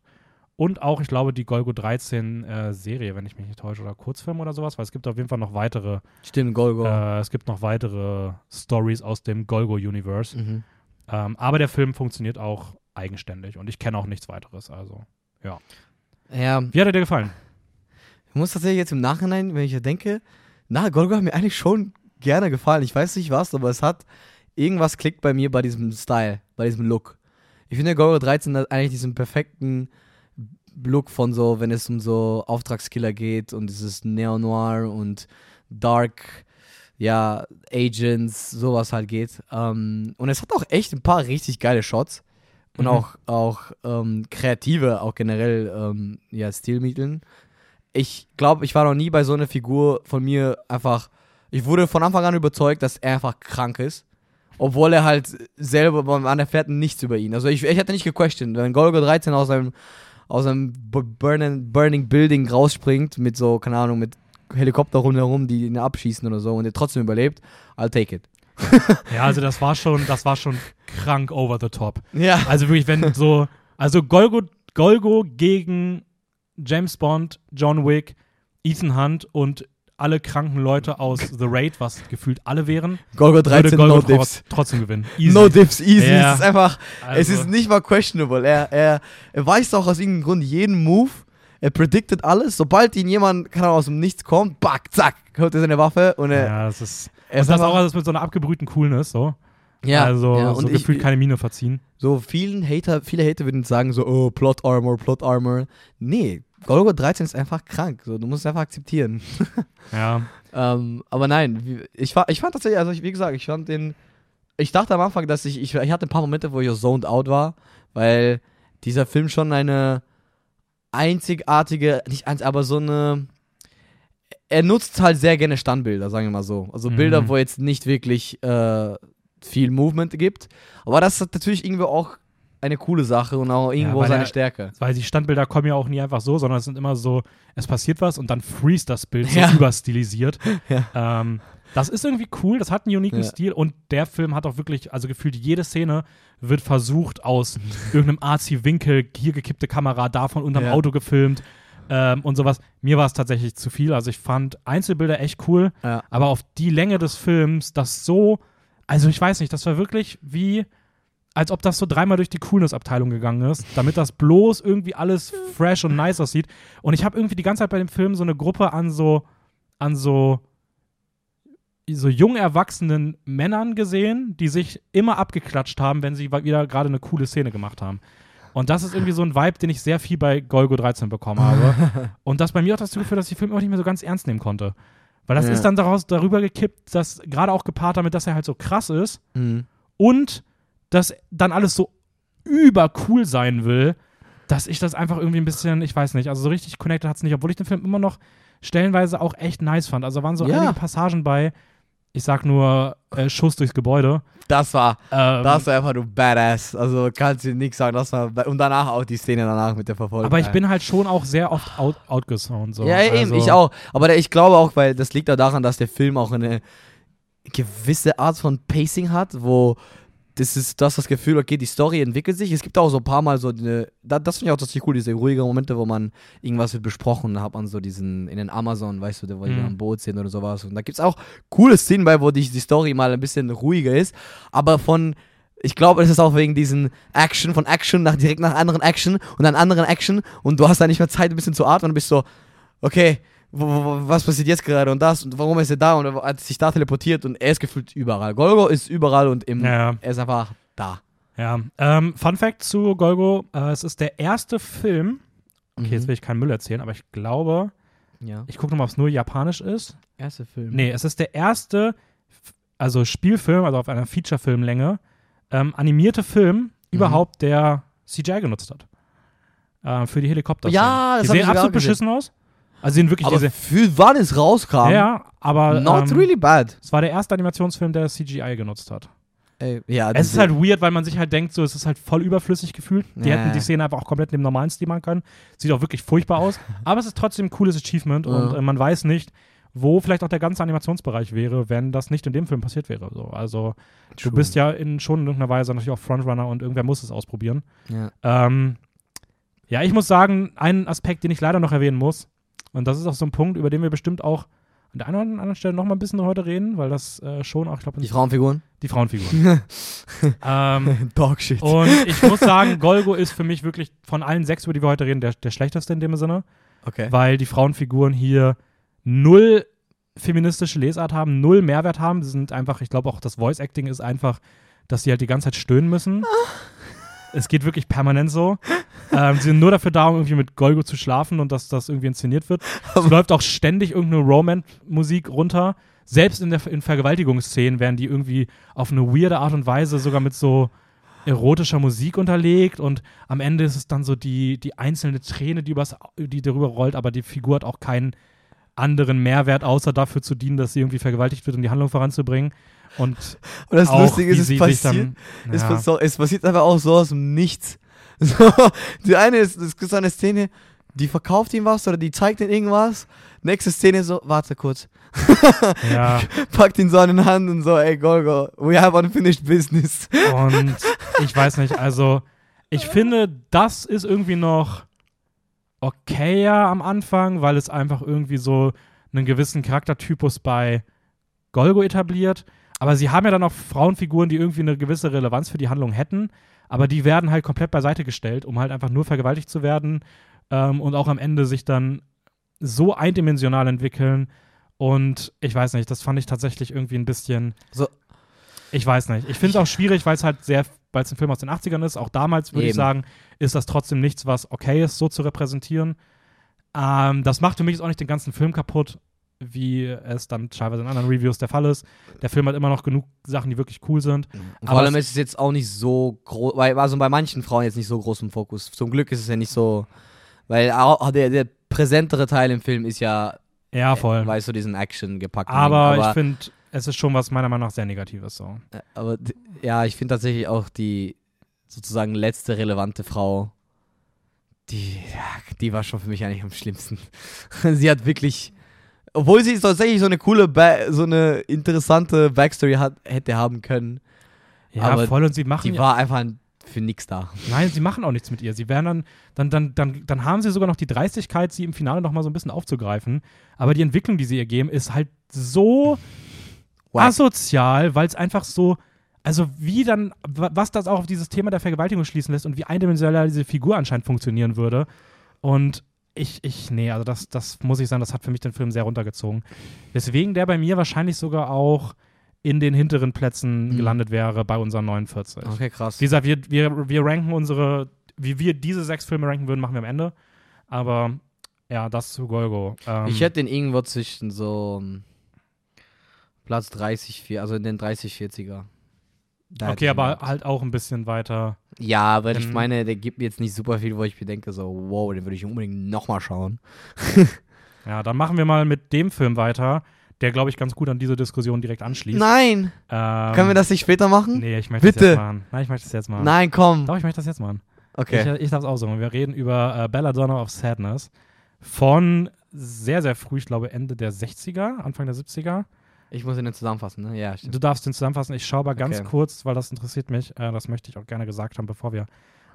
Und auch, ich glaube, die Golgo 13 äh, Serie, wenn ich mich nicht täusche, oder Kurzfilm oder sowas, weil es gibt auf jeden Fall noch weitere, Stimmt, Golgo. äh, es gibt noch weitere Stories aus dem Golgo-Universe. Mhm. Ähm, aber der Film funktioniert auch eigenständig und ich kenne auch nichts weiteres. Also, Ja, wie hat er dir gefallen? ich muss tatsächlich jetzt im Nachhinein, wenn ich ja denke, na, Golgo hat mir eigentlich schon gerne gefallen. Ich weiß nicht was, aber es hat irgendwas klickt bei mir bei diesem Style, bei diesem Look. Ich finde Golgo 13 hat eigentlich diesen perfekten Look von so, wenn es um so Auftragskiller geht und dieses Neo-Noir und Dark, ja, Agents, sowas halt geht. Ähm, und es hat auch echt ein paar richtig geile Shots und Mhm. auch, auch ähm, kreative, auch generell, ähm, ja, Stilmitteln. Ich glaube, ich war noch nie bei so einer Figur von mir einfach, ich wurde von Anfang an überzeugt, dass er einfach krank ist. Obwohl er halt selber, man erfährt nichts über ihn. Also ich, ich hätte nicht gequestioned, wenn Golgo 13 aus einem, aus einem burning, burning Building rausspringt mit so, keine Ahnung, mit Helikopter rundherum, die ihn abschießen oder so und er trotzdem überlebt, I'll take it. Ja, also das war schon, das war schon krank over the top. Ja. Also wirklich, wenn so, also Golgo, Golgo gegen James Bond, John Wick, Ethan Hunt und alle kranken Leute aus The Raid, was gefühlt alle wären, Golgo würde 13, Golgo no dips. trotzdem gewinnen. Easy. No dips, easy. Ja. Es ist einfach, es Also- ist nicht mal questionable. Er, er, er weiß auch aus irgendeinem Grund jeden Move. Er predicted alles. Sobald ihn jemand Ahnung, aus dem Nichts kommt, back, zack, holt er seine Waffe und er, Ja, das ist, er und ist das auch alles mit so einer abgebrühten Coolness, so. ja, also ja, so und gefühlt ich, keine Miene verziehen. so vielen Hater, viele Hater würden sagen so, oh, Plot Armor, Plot Armor. Nee, Golgo 13 ist einfach krank. So, du musst es einfach akzeptieren. Ja. Ähm, aber nein, ich, ich fand tatsächlich, also ich, wie gesagt, ich fand den. Ich dachte am Anfang, dass ich, ich. Ich hatte ein paar Momente, wo ich so zoned out war, weil dieser Film schon eine einzigartige, nicht eins, aber so eine. Er nutzt halt sehr gerne Standbilder, sagen wir mal so. Also Bilder, Mhm. wo jetzt nicht wirklich äh, viel Movement gibt. Aber das ist natürlich irgendwo auch eine coole Sache und auch irgendwo weil seine er- Stärke. Weil die Standbilder kommen ja auch nie einfach so, sondern es sind immer so, es passiert was und dann freeze das Bild so Ja. überstilisiert. Ja. Ähm, das ist irgendwie cool, das hat einen uniken Ja. Stil und der Film hat auch wirklich, also gefühlt jede Szene wird versucht aus irgendeinem arzi Winkel, hier gekippte Kamera, davon unterm Ja. Auto gefilmt ähm, und sowas. Mir war es tatsächlich zu viel, also ich fand Einzelbilder echt cool, Ja. aber auf die Länge des Films, das so, also ich weiß nicht, das war wirklich wie, als ob das so dreimal durch die Coolness-Abteilung gegangen ist, damit das bloß irgendwie alles fresh und nice aussieht. Und ich habe irgendwie die ganze Zeit bei dem Film so eine Gruppe an so, an so, so jung erwachsenen Männern gesehen, die sich immer abgeklatscht haben, wenn sie wieder gerade eine coole Szene gemacht haben. Und das ist irgendwie so ein Vibe, den ich sehr viel bei Golgo 13 bekommen habe. Und das bei mir auch dazu geführt, dass ich den Film auch nicht mehr so ganz ernst nehmen konnte. Weil das Ja. ist dann daraus darüber gekippt, dass gerade auch gepaart damit, dass er halt so krass ist Mhm. und dass dann alles so übercool sein will, dass ich das einfach irgendwie ein bisschen, ich weiß nicht, also so richtig connected hat es nicht, obwohl ich den Film immer noch stellenweise auch echt nice fand. Also waren so Ja. einige Passagen bei, ich sag nur äh, Schuss durchs Gebäude. Das war, Ähm, das war einfach nur badass. Also kannst du nichts sagen. Das war, und danach auch die Szene danach mit der Verfolgung. aber ich bin halt schon auch sehr oft out, outgesound. So. Ja, eben, also, ich auch. Aber ich glaube auch, weil das liegt auch daran, dass der Film auch eine gewisse Art von Pacing hat, wo das ist das, das Gefühl, okay, die Story entwickelt sich. Es gibt auch so ein paar Mal so eine, da, das finde ich auch total cool, diese ruhigen Momente, wo man irgendwas wird besprochen, da hat man so diesen, in den Amazon, weißt du, wo die Mhm. am Boot sind oder sowas. Und da gibt es auch coole Szenen bei, wo die, die Story mal ein bisschen ruhiger ist, aber von, ich glaube, es ist auch wegen diesen Action, von Action nach direkt nach anderen Action und dann anderen Action und du hast da nicht mehr Zeit, ein bisschen zu atmen und bist so, okay, was passiert jetzt gerade und das und warum ist er da und er hat sich da teleportiert und er ist gefühlt überall. Golgo ist überall und im, Ja. er ist einfach da. Ja, ähm, Fun Fact zu Golgo: äh, Es ist der erste Film. Okay, Mhm. jetzt will ich keinen Müll erzählen, aber ich glaube, Ja. ich gucke nochmal, ob es nur japanisch ist. Erste Film. Nee, es ist der erste, also Spielfilm, also auf einer Feature-Filmlänge, ähm, animierte Film Mhm. überhaupt, der CGI genutzt hat. Äh, für die Helikopter. Ja, das Die sehen absolut beschissen aus. Also sind wirklich Aber diese. für wann es rauskam, Ja, aber not ähm, really bad. es war der erste Animationsfilm, der CGI genutzt hat. Ey, ja, Es ist halt weird, weil man sich halt denkt, so, es ist halt voll überflüssig gefühlt. Die Ja. hätten die Szene einfach auch komplett neben normalen Stil machen können. Sieht auch wirklich furchtbar aus. Aber es ist trotzdem ein cooles Achievement und Ja. äh, man weiß nicht, wo vielleicht auch der ganze Animationsbereich wäre, wenn das nicht in dem Film passiert wäre. So. Also du True. bist ja in, schon in irgendeiner Weise natürlich auch Frontrunner und irgendwer muss es ausprobieren. Ja. Ähm, ja, ich muss sagen, einen Aspekt, den ich leider noch erwähnen muss, und das ist auch so ein Punkt, über den wir bestimmt auch an der einen oder anderen Stelle noch mal ein bisschen heute reden, weil das äh, schon auch, ich glaube, Die Frauenfiguren? die Frauenfigur. ähm, Dogshit. und ich muss sagen, Golgo ist für mich wirklich von allen sechs, über die wir heute reden, der, der schlechteste in dem Sinne, Okay. weil die Frauenfiguren hier null feministische Lesart haben, null Mehrwert haben. Sie sind einfach, ich glaube auch das Voice Acting ist einfach, dass sie halt die ganze Zeit stöhnen müssen. Es geht wirklich permanent so. Ähm, sie sind nur dafür da, um irgendwie mit Golgo zu schlafen und dass das irgendwie inszeniert wird. Es läuft auch ständig irgendeine Romance-Musik runter. Selbst in, der, in Vergewaltigungsszenen werden die irgendwie auf eine weirde Art und Weise sogar mit so erotischer Musik unterlegt und am Ende ist es dann so die, die einzelne Träne, die, übers, die darüber rollt, aber die Figur hat auch keinen anderen Mehrwert, außer dafür zu dienen, dass sie irgendwie vergewaltigt wird, um die Handlung voranzubringen. Und Und das auch, Lustige ist, es sie passiert, dann, es, ja, pass- es passiert einfach auch so aus dem Nichts. So, die eine ist, es gibt so eine Szene, die verkauft ihm was oder die zeigt ihm irgendwas. Nächste Szene so, warte kurz. ja, Packt ihn so an den Hand und so, ey Golgo, we have unfinished business. und ich weiß nicht, also ich finde, das ist irgendwie noch okayer am Anfang, weil es einfach irgendwie so einen gewissen Charaktertypus bei Golgo etabliert. Aber sie haben ja dann auch Frauenfiguren, die irgendwie eine gewisse Relevanz für die Handlung hätten, aber die werden halt komplett beiseite gestellt, um halt einfach nur vergewaltigt zu werden ähm, und auch am Ende sich dann so eindimensional entwickeln. Und ich weiß nicht, das fand ich tatsächlich irgendwie ein bisschen. So. Ich weiß nicht. Ich finde es auch schwierig, weil es halt sehr, weil es ein Film aus den 80ern ist. Auch damals würde ich sagen, ist das trotzdem nichts, was okay ist, so zu repräsentieren. Ähm, das macht für mich jetzt auch nicht den ganzen Film kaputt, wie es dann teilweise in anderen Reviews der Fall ist. Der Film hat immer noch genug Sachen, die wirklich cool sind. Und Aber vor allem ist es jetzt auch nicht so groß, also bei manchen Frauen jetzt nicht so groß im Fokus. Zum Glück ist es ja nicht so, weil auch der, der präsentere Teil im Film ist ja, Ja, voll. weißt du, diesen Action gepackt. aber, ich finde, es ist schon was meiner Meinung nach sehr Negatives so. Äh, Aber ja, ich finde tatsächlich auch die sozusagen letzte relevante Frau, die, die war schon für mich eigentlich am schlimmsten. sie hat wirklich, obwohl sie tatsächlich so eine coole, ba so eine interessante Backstory hat, hätte haben können, Ja, Aber voll und sie machen die ja, war einfach für nix da. Nein, sie machen auch nichts mit ihr. Sie werden dann, dann, dann, dann, dann haben sie sogar noch die Dreistigkeit, sie im Finale noch mal so ein bisschen aufzugreifen. Aber die Entwicklung, die sie ihr geben, ist halt so Wack. asozial, weil es einfach so, also wie dann, wa- was das auch auf dieses Thema der Vergewaltigung schließen lässt und wie eindimensional diese Figur anscheinend funktionieren würde. Und ich, ich, nee, also das, das muss ich sagen, das hat für mich den Film sehr runtergezogen. Weswegen der bei mir wahrscheinlich sogar auch in den hinteren Plätzen Mhm. gelandet wäre bei unseren 49. Okay, krass. Wie gesagt, wir, wir, wir ranken unsere, wie wir diese sechs Filme ranken würden, machen wir am Ende. Aber ja, das zu Golgo. Ähm, Ich hätte den irgendwo zwischen so ähm, Platz 30, 4, also in den 30, 40er. Da okay, aber halt auch ein bisschen weiter. Ja, weil ich meine, der gibt mir jetzt nicht super viel, wo ich mir denke, so, wow, den würde ich unbedingt nochmal schauen. Ja, dann machen wir mal mit dem Film weiter, der, glaube ich, ganz gut an diese Diskussion direkt anschließt. Nein! Ähm, Können wir das nicht später machen? Nee, ich möchte das Bitte. jetzt machen. Nein, ich möchte das jetzt machen. Nein, komm. Doch, ich möchte das jetzt machen. Okay. Ich, ich darf es aussuchen. Wir reden über äh, Belladonna of Sadness von sehr, sehr früh, ich glaube Ende der 60er, Anfang der 70er. Ich muss ihn dann zusammenfassen, ne? Ja, stimmt. Du darfst den zusammenfassen. Ich schaue aber ganz Okay. kurz, weil das interessiert mich. Äh, das möchte ich auch gerne gesagt haben, bevor wir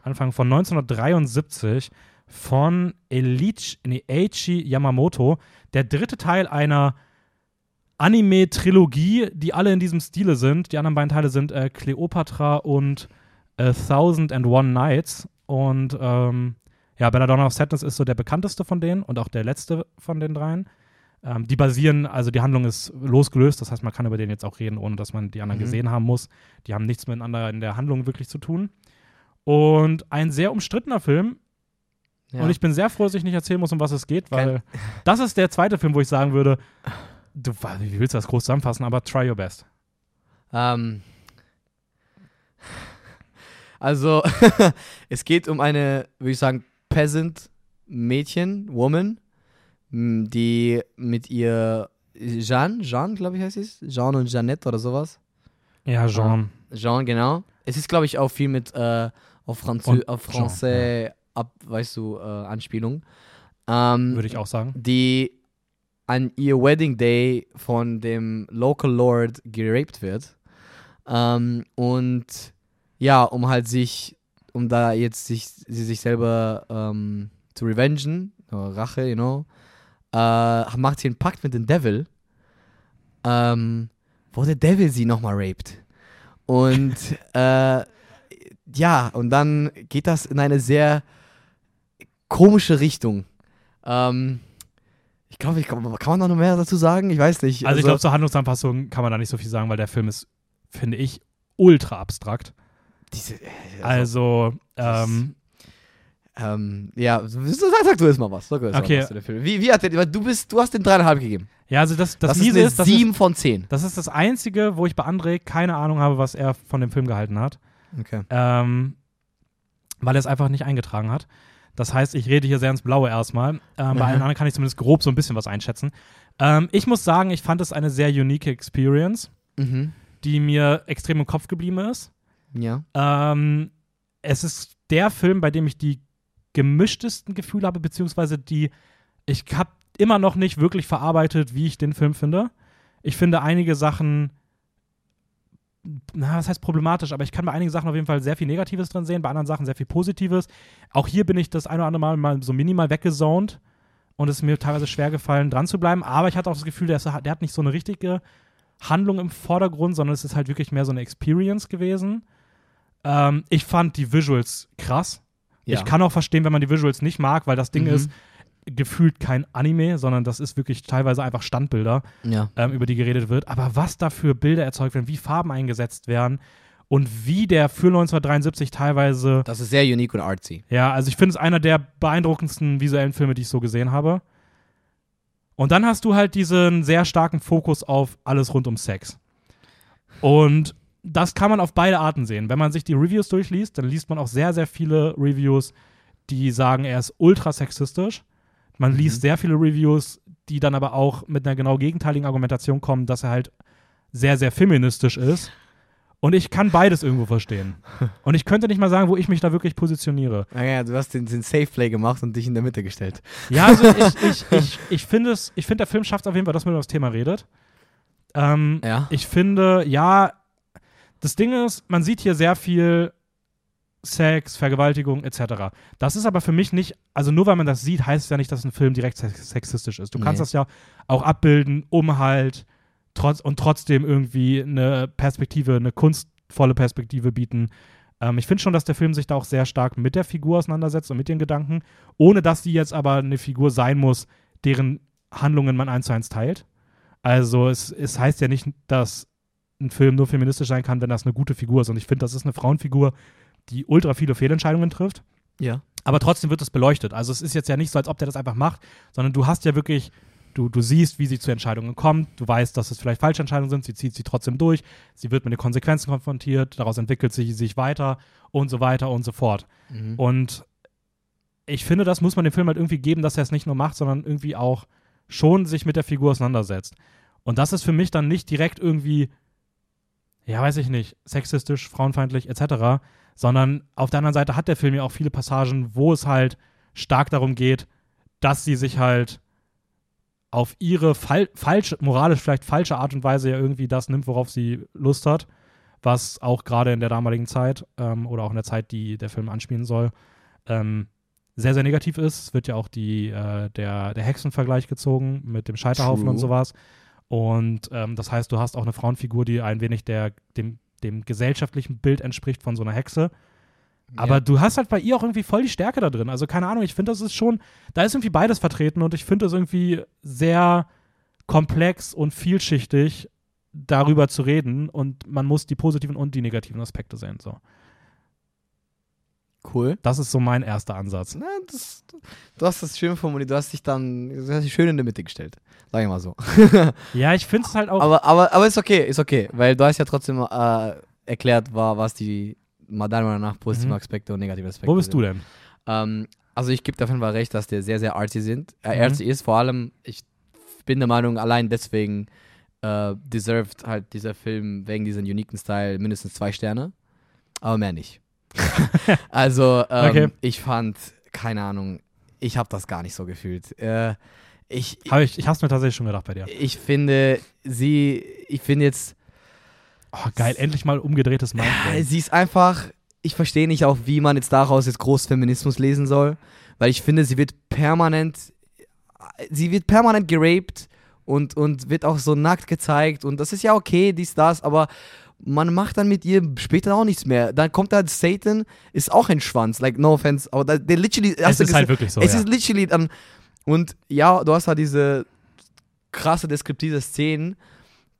anfangen. Von 1973 von Elichi, nee, Yamamoto. Der dritte Teil einer Anime-Trilogie, die alle in diesem Stile sind. Die anderen beiden Teile sind äh, Cleopatra und äh, Thousand and One Nights. Und ähm, ja, Belladonna of Sadness ist so der bekannteste von denen und auch der letzte von den dreien. Ähm, die basieren, also die Handlung ist losgelöst, das heißt, man kann über den jetzt auch reden, ohne dass man die anderen Mhm. gesehen haben muss. Die haben nichts miteinander in der Handlung wirklich zu tun. Und ein sehr umstrittener Film. Ja. Und ich bin sehr froh, dass ich nicht erzählen muss, um was es geht, weil Kein- das ist der zweite Film, wo ich sagen würde, du, wie willst du das groß zusammenfassen, aber try your best. Ähm, also, es geht um eine, würde ich sagen, Peasant-Mädchen, Woman, die mit ihr Jeanne, Jeanne, glaube ich, heißt es. Jean und Jeannette oder sowas. Ja, Jean. Jean, genau. Es ist, glaube ich, auch viel mit äh, auf, Franzö auf Jean, Français, ab, weißt du, äh, Anspielung. Ähm, Würde ich auch sagen. die an ihr Wedding Day von dem Local Lord geraped wird. Ähm, und ja, um halt sich, um da jetzt sich, sie sich selber ähm, zu revengen, oder Rache, you know, äh, macht sie einen Pakt mit dem Devil, ähm, wo der Devil sie nochmal raped. Und äh, ja, und dann geht das in eine sehr komische Richtung. Ähm, ich glaube, ich, kann man da noch mehr dazu sagen? Ich weiß nicht. Also, ich glaube, zur Handlungsanpassung kann man da nicht so viel sagen, weil der Film ist, finde ich, ultra abstrakt. diese, Also, das- ähm, ähm, ja, sag, sag du jetzt mal was. Sag du jetzt Okay. mal was zu dem Film. Wie, wie hat der, du bist, du hast den dreieinhalb gegeben. ja, also das, das, Das, Miese ist ist, eine das ist, 7 von 10. das ist das Einzige, wo ich bei André keine Ahnung habe, was er von dem Film gehalten hat. Okay. ähm, weil er es einfach nicht eingetragen hat. Das heißt, ich rede hier sehr ins Blaue erstmal. Ähm, bei allen anderen kann ich zumindest grob so ein bisschen was einschätzen. Ähm, ich muss sagen, ich fand es eine sehr unique Experience, Mhm. die mir extrem im Kopf geblieben ist. Ja. Ähm, es ist der Film, bei dem ich die gemischtesten Gefühle habe, beziehungsweise die, ich habe immer noch nicht wirklich verarbeitet, wie ich den Film finde. Ich finde einige Sachen, na, was heißt problematisch, aber ich kann bei einigen Sachen auf jeden Fall sehr viel Negatives drin sehen, bei anderen Sachen sehr viel Positives. Auch hier bin ich das ein oder andere Mal, mal so minimal weggezoned und es ist mir teilweise schwer gefallen, dran zu bleiben. Aber ich hatte auch das Gefühl, der, ist, der hat nicht so eine richtige Handlung im Vordergrund, sondern es ist halt wirklich mehr so eine Experience gewesen. Ähm, ich fand die Visuals krass. Ja. Ich kann auch verstehen, wenn man die Visuals nicht mag, weil das Ding Mhm. ist gefühlt kein Anime, sondern das ist wirklich teilweise einfach Standbilder, Ja. ähm, über die geredet wird. Aber was da für Bilder erzeugt werden, wie Farben eingesetzt werden und wie der für 1973 teilweise, Das ist sehr unique und artsy. ja, also ich finde es einer der beeindruckendsten visuellen Filme, die ich so gesehen habe. Und dann hast du halt diesen sehr starken Fokus auf alles rund um Sex. Und das kann man auf beide Arten sehen. Wenn man sich die Reviews durchliest, dann liest man auch sehr, sehr viele Reviews, die sagen, er ist ultra sexistisch. Man Mhm. liest sehr viele Reviews, die dann aber auch mit einer genau gegenteiligen Argumentation kommen, dass er halt sehr, sehr feministisch ist. Und ich kann beides irgendwo verstehen. Und ich könnte nicht mal sagen, wo ich mich da wirklich positioniere. Naja, du hast den, den Safe Play gemacht und dich in der Mitte gestellt. Ja, also ich, ich, ich, ich finde es, ich finde, der Film schafft es auf jeden Fall, dass man über das Thema redet. Ähm, Ja. ich finde, ja, das Ding ist, man sieht hier sehr viel Sex, Vergewaltigung etc. Das ist aber für mich nicht, also nur weil man das sieht, heißt es ja nicht, dass ein Film direkt sex sexistisch ist. Du kannst Nee. das ja auch abbilden, um halt trotz und trotzdem irgendwie eine Perspektive, eine kunstvolle Perspektive bieten. Ähm, ich finde schon, dass der Film sich da auch sehr stark mit der Figur auseinandersetzt und mit den Gedanken, ohne dass sie jetzt aber eine Figur sein muss, deren Handlungen man eins zu eins teilt. Also es, es heißt ja nicht, dass ein Film nur feministisch sein kann, wenn das eine gute Figur ist. Und ich finde, das ist eine Frauenfigur, die ultra viele Fehlentscheidungen trifft. Ja. Aber trotzdem wird es beleuchtet. Also es ist jetzt ja nicht so, als ob der das einfach macht, sondern du hast ja wirklich, du, du siehst, wie sie zu Entscheidungen kommt, du weißt, dass es vielleicht falsche Entscheidungen sind, sie zieht sie trotzdem durch, sie wird mit den Konsequenzen konfrontiert, daraus entwickelt sie sich weiter und so weiter und so fort. Mhm. Und ich finde, das muss man dem Film halt irgendwie geben, dass er es nicht nur macht, sondern irgendwie auch schon sich mit der Figur auseinandersetzt. Und das ist für mich dann nicht direkt irgendwie, ja, weiß ich nicht, sexistisch, frauenfeindlich etc., sondern auf der anderen Seite hat der Film ja auch viele Passagen, wo es halt stark darum geht, dass sie sich halt auf ihre fal falsche, moralisch vielleicht falsche Art und Weise ja irgendwie das nimmt, worauf sie Lust hat, was auch gerade in der damaligen Zeit ähm, oder auch in der Zeit, die der Film anspielen soll, ähm, sehr, sehr negativ ist. Es wird ja auch die, äh, der, der Hexenvergleich gezogen mit dem Scheiterhaufen True. und sowas. Und ähm, das heißt, du hast auch eine Frauenfigur, die ein wenig der, dem, dem gesellschaftlichen Bild entspricht von so einer Hexe. Aber ja. du hast halt bei ihr auch irgendwie voll die Stärke da drin. Also keine Ahnung, ich finde, das ist schon, da ist irgendwie beides vertreten und ich finde es irgendwie sehr komplex und vielschichtig, darüber zu reden und man muss die positiven und die negativen Aspekte sehen. So. Cool. Das ist so mein erster Ansatz. Na, das, du hast das schön formuliert. Du hast dich dann du hast dich schön in der Mitte gestellt. Sag ich mal so. Ja, ich finde es halt auch. Aber, aber, aber ist okay, ist okay. Weil du hast ja trotzdem äh, erklärt, war, was die, mal deiner Meinung nach, positive Mhm. Aspekte und negative Aspekte wo bist du sind. denn? Ähm, Also ich gebe davon mal recht, dass der sehr, sehr artsy sind. Äh, Mhm. artsy ist vor allem, ich bin der Meinung, allein deswegen äh, deserved halt dieser Film wegen diesem uniken Style mindestens zwei Sterne. Aber mehr nicht. also ähm, Okay. ich fand, keine Ahnung, ich habe das gar nicht so gefühlt. Äh, ich, Hab ich ich habe es mir tatsächlich schon gedacht bei dir. ich finde, sie, ich finde jetzt, Oh, geil, endlich mal umgedrehtes ja, Mindframe. sie ist einfach, ich verstehe nicht auch, wie man jetzt daraus jetzt Großfeminismus lesen soll, weil ich finde, sie wird permanent, sie wird permanent geraped und, und wird auch so nackt gezeigt und das ist ja okay, dies, das, aber man macht dann mit ihr später auch nichts mehr. Dann kommt da Satan, ist auch ein Schwanz, like no offense, aber da, der literally, Es ist halt wirklich so. es ja. ist literally dann. Und ja, du hast halt diese krasse deskriptive Szenen,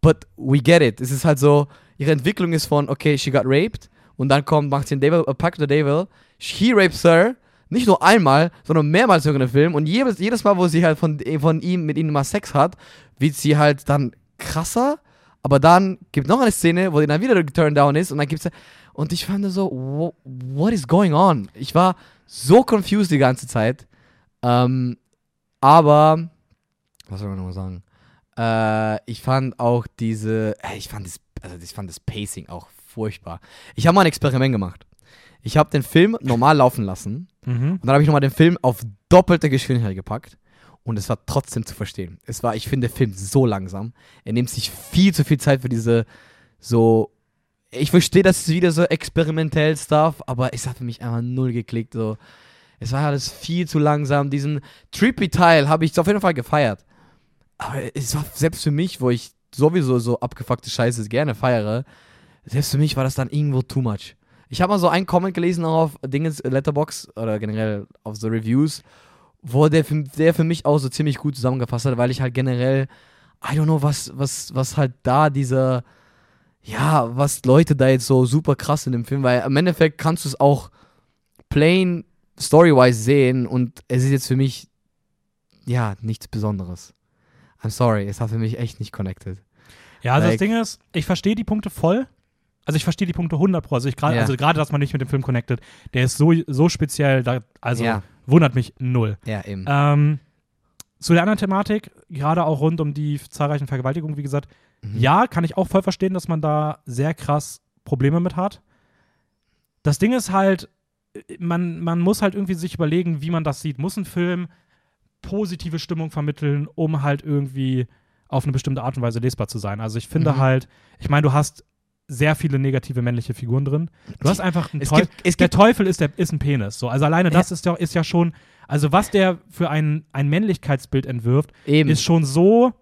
but we get it. Es ist halt so, ihre Entwicklung ist von, okay, she got raped und dann kommt, macht sie einen Devil, a Pact the Devil. He rapes her, nicht nur einmal, sondern mehrmals in dem Film und jedes, jedes Mal, wo sie halt von, von ihm, mit ihm mal Sex hat, wird sie halt dann krasser, aber dann gibt noch eine Szene, wo sie dann wieder turned down ist und dann gibt's und ich fand so, what is going on? Ich war so confused die ganze Zeit. Ähm, aber, was soll man nochmal sagen? Äh, ich fand auch diese, äh, ich fand das, also ich fand das Pacing auch furchtbar. Ich habe mal ein Experiment gemacht. Ich habe den Film normal laufen lassen Mhm. und dann habe ich nochmal den Film auf doppelte Geschwindigkeit gepackt und es war trotzdem zu verstehen. Es war, ich finde, der Film so langsam. Er nimmt sich viel zu viel Zeit für diese so. Ich verstehe, das ist wieder so experimentell Stuff, aber es hat für mich einfach null geklickt. So. Es war alles viel zu langsam. Diesen trippy Teil habe ich auf jeden Fall gefeiert. Aber es war selbst für mich, wo ich sowieso so abgefuckte Scheiße gerne feiere, selbst für mich war das dann irgendwo too much. Ich habe mal so einen Comment gelesen auf Dingens Letterbox oder generell auf so Reviews, wo der für, der für mich auch so ziemlich gut zusammengefasst hat, weil ich halt generell, I don't know, was, was, was halt da dieser, ja, was Leute da jetzt so super krass in dem Film, weil im Endeffekt kannst du es auch plain story-wise sehen und es ist jetzt für mich, ja, nichts Besonderes. I'm sorry, es hat für mich echt nicht connected. Ja, also Like- das Ding ist, ich verstehe die Punkte voll. Also ich verstehe die Punkte 100 pro. Also ich gerade, Ja. also dass man nicht mit dem Film connected, der ist so, so speziell, da, also ja, wundert mich null. ja, eben. Ähm, zu der anderen Thematik, gerade auch rund um die zahlreichen Vergewaltigungen, wie gesagt, Mhm. ja, kann ich auch voll verstehen, dass man da sehr krass Probleme mit hat. Das Ding ist halt, man, man muss halt irgendwie sich überlegen, wie man das sieht. Muss ein Film positive Stimmung vermitteln, um halt irgendwie auf eine bestimmte Art und Weise lesbar zu sein. Also ich finde Mhm. halt, ich meine, du hast sehr viele negative männliche Figuren drin. Du hast einfach einen Teufel. Der Teufel ist, der, ist ein Penis. So. Also alleine das ist ja, ist ja schon, also was der für ein, ein Männlichkeitsbild entwirft, eben, ist schon so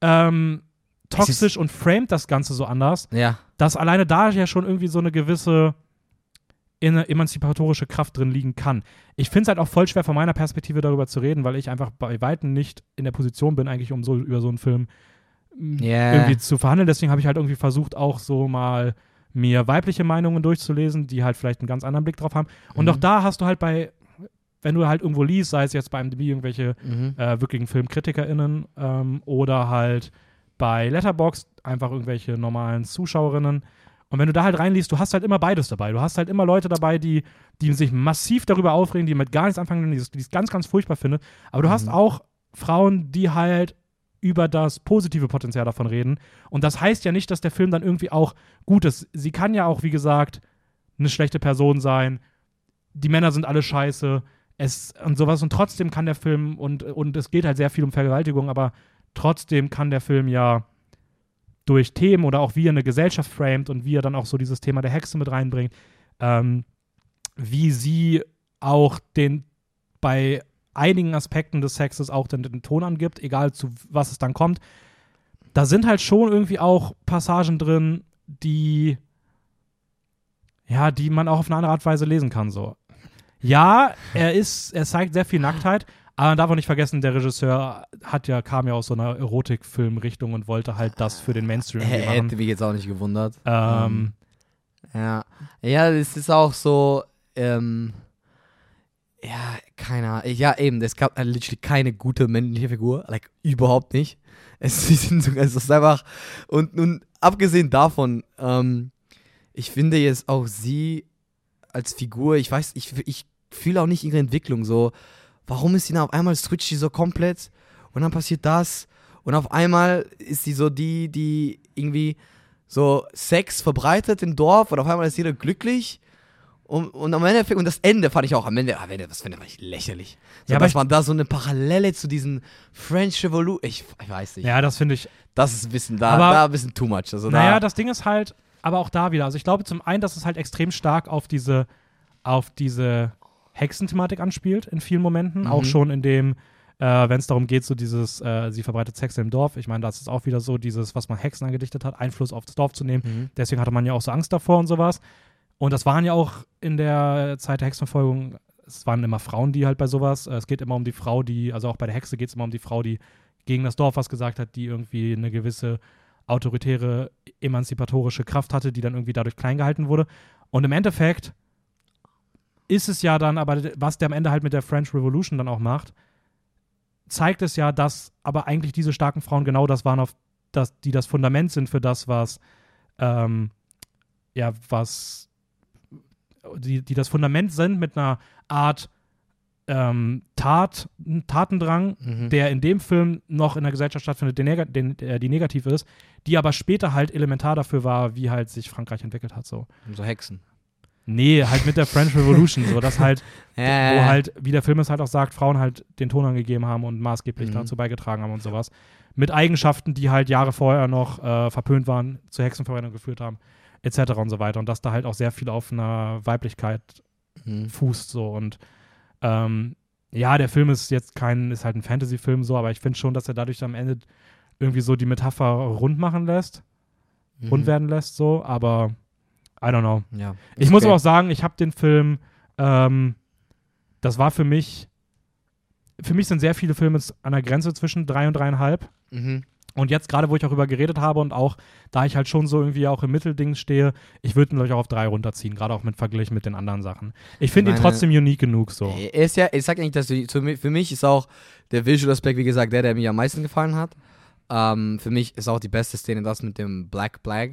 ähm, toxisch und framet das Ganze so anders, ja, dass alleine da ja schon irgendwie so eine gewisse emanzipatorische Kraft drin liegen kann. Ich finde es halt auch voll schwer von meiner Perspektive darüber zu reden, weil ich einfach bei Weitem nicht in der Position bin, eigentlich um so über so einen Film Ja. irgendwie zu verhandeln. Deswegen habe ich halt irgendwie versucht, auch so mal mir weibliche Meinungen durchzulesen, die halt vielleicht einen ganz anderen Blick drauf haben. Und Mhm. auch da hast du halt bei, wenn du halt irgendwo liest, sei es jetzt bei MDB irgendwelche mhm. äh, wirklichen FilmkritikerInnen ähm, oder halt bei Letterboxd einfach irgendwelche normalen ZuschauerInnen. Und wenn du da halt reinliest, du hast halt immer beides dabei. Du hast halt immer Leute dabei, die, die sich massiv darüber aufregen, die mit gar nichts anfangen, die es die es ganz, ganz furchtbar finden. Aber du hast Mhm. auch Frauen, die halt über das positive Potenzial davon reden. Und das heißt ja nicht, dass der Film dann irgendwie auch gut ist. Sie kann ja auch, wie gesagt, eine schlechte Person sein. Die Männer sind alle scheiße. Es und sowas. Und trotzdem kann der Film, und, und es geht halt sehr viel um Vergewaltigung, aber trotzdem kann der Film ja durch Themen oder auch wie er eine Gesellschaft framet und wie er dann auch so dieses Thema der Hexe mit reinbringt, ähm, wie sie auch den bei einigen Aspekten des Sexes auch den, den Ton angibt, egal zu was es dann kommt. Da sind halt schon irgendwie auch Passagen drin, die ja, die man auch auf eine andere Art und Weise lesen kann. So. Ja, er ist, er zeigt sehr viel Nacktheit, aber man darf auch nicht vergessen, der Regisseur hat ja, kam ja aus so einer Erotikfilmrichtung und wollte halt das für den Mainstream machen. Hätte mich jetzt auch nicht gewundert. Ähm, Ja. Ja, es ist auch so, ähm, ja, keine Ahnung. Ja, eben, es gab literally keine gute männliche Figur. Like, überhaupt nicht. Es, sie sind so, es ist einfach, und nun, abgesehen davon, ähm, ich finde jetzt auch sie als Figur, ich weiß, ich, ich fühle auch nicht ihre Entwicklung. So, warum ist sie dann auf einmal switcht die so komplett und dann passiert das und auf einmal ist sie so die, die irgendwie so Sex verbreitet im Dorf und auf einmal ist jeder glücklich. Und, und am Ende, und das Ende fand ich auch am Ende, am Ende das fand ich lächerlich. So, Ja, aber dass man da so eine Parallele zu diesen French Revolution, ich, ich weiß nicht. Ja, das finde ich. Das ist ein bisschen da, Aber- da ein bisschen too much. Also Naja, da, das Ding ist halt, aber auch da wieder. Also ich glaube zum einen, dass es halt extrem stark auf diese, auf diese Hexenthematik anspielt in vielen Momenten. Auch Mhm. schon in dem, äh, wenn es darum geht, so dieses, äh, sie verbreitet Sex im Dorf. Ich meine, das ist auch wieder so dieses, was man Hexen angedichtet hat, Einfluss auf das Dorf zu nehmen. Mhm. Deswegen hatte man ja auch so Angst davor und sowas. Und das waren ja auch in der Zeit der Hexenverfolgung, es waren immer Frauen, die halt bei sowas, äh, es geht immer um die Frau, die, also auch bei der Hexe geht es immer um die Frau, die gegen das Dorf was gesagt hat, die irgendwie eine gewisse autoritäre, emanzipatorische Kraft hatte, die dann irgendwie dadurch klein gehalten wurde. Und im Endeffekt ist es ja dann, aber was der am Ende halt mit der French Revolution dann auch macht, zeigt es ja, dass aber eigentlich diese starken Frauen genau das waren, auf das, die das Fundament sind für das, was ähm, ja, was die, die das Fundament sind mit einer Art ähm, Tat, Tatendrang, Mhm. der in dem Film noch in der Gesellschaft stattfindet, der neg den, der, die negativ ist, die aber später halt elementar dafür war, wie halt sich Frankreich entwickelt hat. So. so Hexen. Nee, halt mit der French Revolution, so dass halt, Ja, wo halt, wie der Film es halt auch sagt, Frauen halt den Ton angegeben haben und maßgeblich Mhm. dazu beigetragen haben und sowas. Mit Eigenschaften, die halt Jahre vorher noch äh, verpönt waren, zur Hexenverbrennung geführt haben, etc. und so weiter. Und dass da halt auch sehr viel auf einer Weiblichkeit Mhm. fußt so und ähm, ja, der Film ist jetzt kein, ist halt ein Fantasy-Film so, aber ich finde schon, dass er dadurch am Ende irgendwie so die Metapher rund machen lässt, rund Mhm. werden lässt, so, aber I don't know. Ja. Ich muss aber auch sagen, ich habe den Film, ähm, das war für mich, für mich sind sehr viele Filme an der Grenze zwischen drei und dreieinhalb. Mhm. Und jetzt gerade, wo ich auch darüber geredet habe und auch, da ich halt schon so irgendwie auch im Mittelding stehe, ich würde ihn gleich auch auf drei runterziehen, gerade auch mit Vergleich mit den anderen Sachen. Ich finde ihn trotzdem unique genug so. Er ist ja, ich sag nicht, dass du, für mich ist auch der Visual Aspekt, wie gesagt, der, der mir am meisten gefallen hat. Ähm, für mich ist auch die beste Szene das mit dem Black Flag.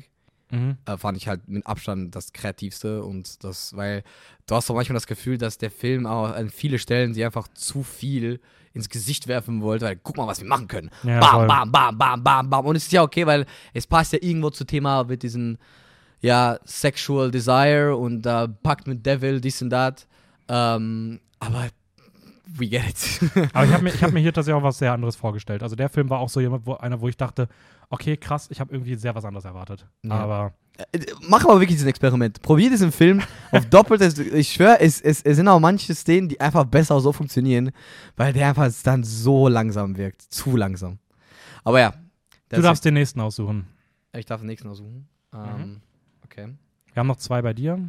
Mhm. Äh, fand ich halt mit Abstand das kreativste und das, weil du hast doch manchmal das Gefühl, dass der Film auch an viele Stellen sie einfach zu viel ins Gesicht werfen wollte, weil guck mal, was wir machen können. Ja, bam, voll. bam, bam, bam, bam, bam. Und es ist ja okay, weil es passt ja irgendwo zu Thema mit diesem, ja, Sexual Desire und äh, Pakt mit Devil, dies und das. Ähm, aber we get it. Aber ich habe mir, ich hab mir hier tatsächlich auch was sehr anderes vorgestellt. Also der Film war auch so jemand, wo, einer, wo ich dachte, okay, krass, ich habe irgendwie sehr was anderes erwartet. Ja. Aber Äh, Mach aber wirklich dieses Experiment. Probier diesen Film auf doppeltes. Ich schwöre, es, es, es sind auch manche Szenen, die einfach besser so funktionieren, weil der einfach dann so langsam wirkt. Zu langsam. Aber ja. du darfst den nächsten aussuchen. Ich darf den nächsten aussuchen. Ähm, Okay. Wir haben noch zwei bei dir.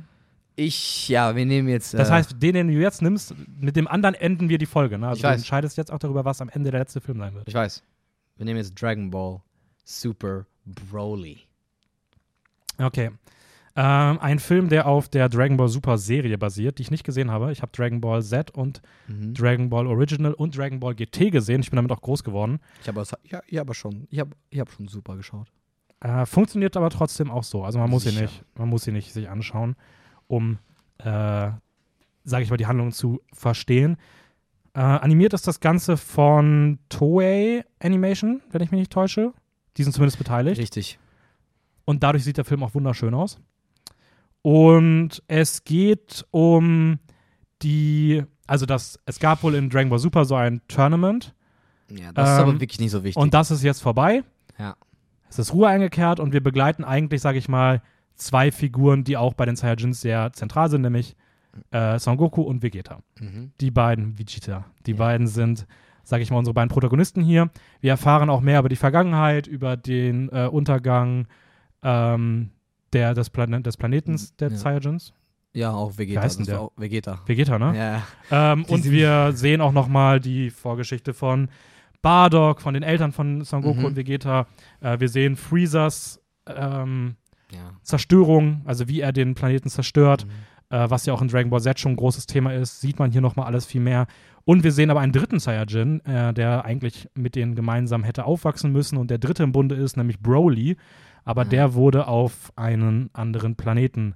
Ich, ja, wir nehmen jetzt. Das äh, heißt, den, den du jetzt nimmst, mit dem anderen enden wir die Folge. Ne? Also Ich du weiß. entscheidest jetzt auch darüber, was am Ende der letzte Film sein wird. Ich weiß. Wir nehmen jetzt Dragon Ball Super Broly. Okay. Ähm, ein Film, der auf der Dragon Ball Super Serie basiert, die ich nicht gesehen habe. Ich habe Dragon Ball Z und Mhm. Dragon Ball Original und Dragon Ball GT gesehen. Ich bin damit auch groß geworden. Ich habe ja, ich aber schon. Ich habe ich hab schon super geschaut. Äh, funktioniert aber trotzdem auch so. Also man muss sie Sicher. nicht, man muss sie nicht sich anschauen, um, äh, sage ich mal, die Handlung zu verstehen. Äh, animiert ist das Ganze von Toei Animation, wenn ich mich nicht täusche. Die sind zumindest beteiligt. Richtig. Und dadurch sieht der Film auch wunderschön aus. Und es geht um die, also das, es gab wohl in Dragon Ball Super so ein Tournament Ja, das ist Ähm, aber wirklich nicht so wichtig. und das ist jetzt vorbei. Ja. Es ist Ruhe eingekehrt und wir begleiten eigentlich, sage ich mal, zwei Figuren, die auch bei den Saiyajins sehr zentral sind, nämlich äh, Son Goku und Vegeta. mhm. Die beiden, Vegeta, die Ja. beiden sind, sage ich mal, unsere beiden Protagonisten hier. Wir erfahren auch mehr über die Vergangenheit, über den äh, Untergang ähm, der, des, Plan des Planetens der Ja. Saiyajins. Ja, auch Vegeta. Heißt der? Auch Vegeta. Vegeta, ne? Ja. Ähm, und wir sehen auch nochmal die Vorgeschichte von Bardock, von den Eltern von Son Goku Mhm. und Vegeta. Äh, wir sehen Freezers ähm, ja. Zerstörung, also wie er den Planeten zerstört, Mhm. äh, was ja auch in Dragon Ball Z schon ein großes Thema ist, sieht man hier nochmal alles viel mehr. Und wir sehen aber einen dritten Saiyajin, äh, der eigentlich mit denen gemeinsam hätte aufwachsen müssen und der dritte im Bunde ist, nämlich Broly. Aber Mhm. der wurde auf einen anderen Planeten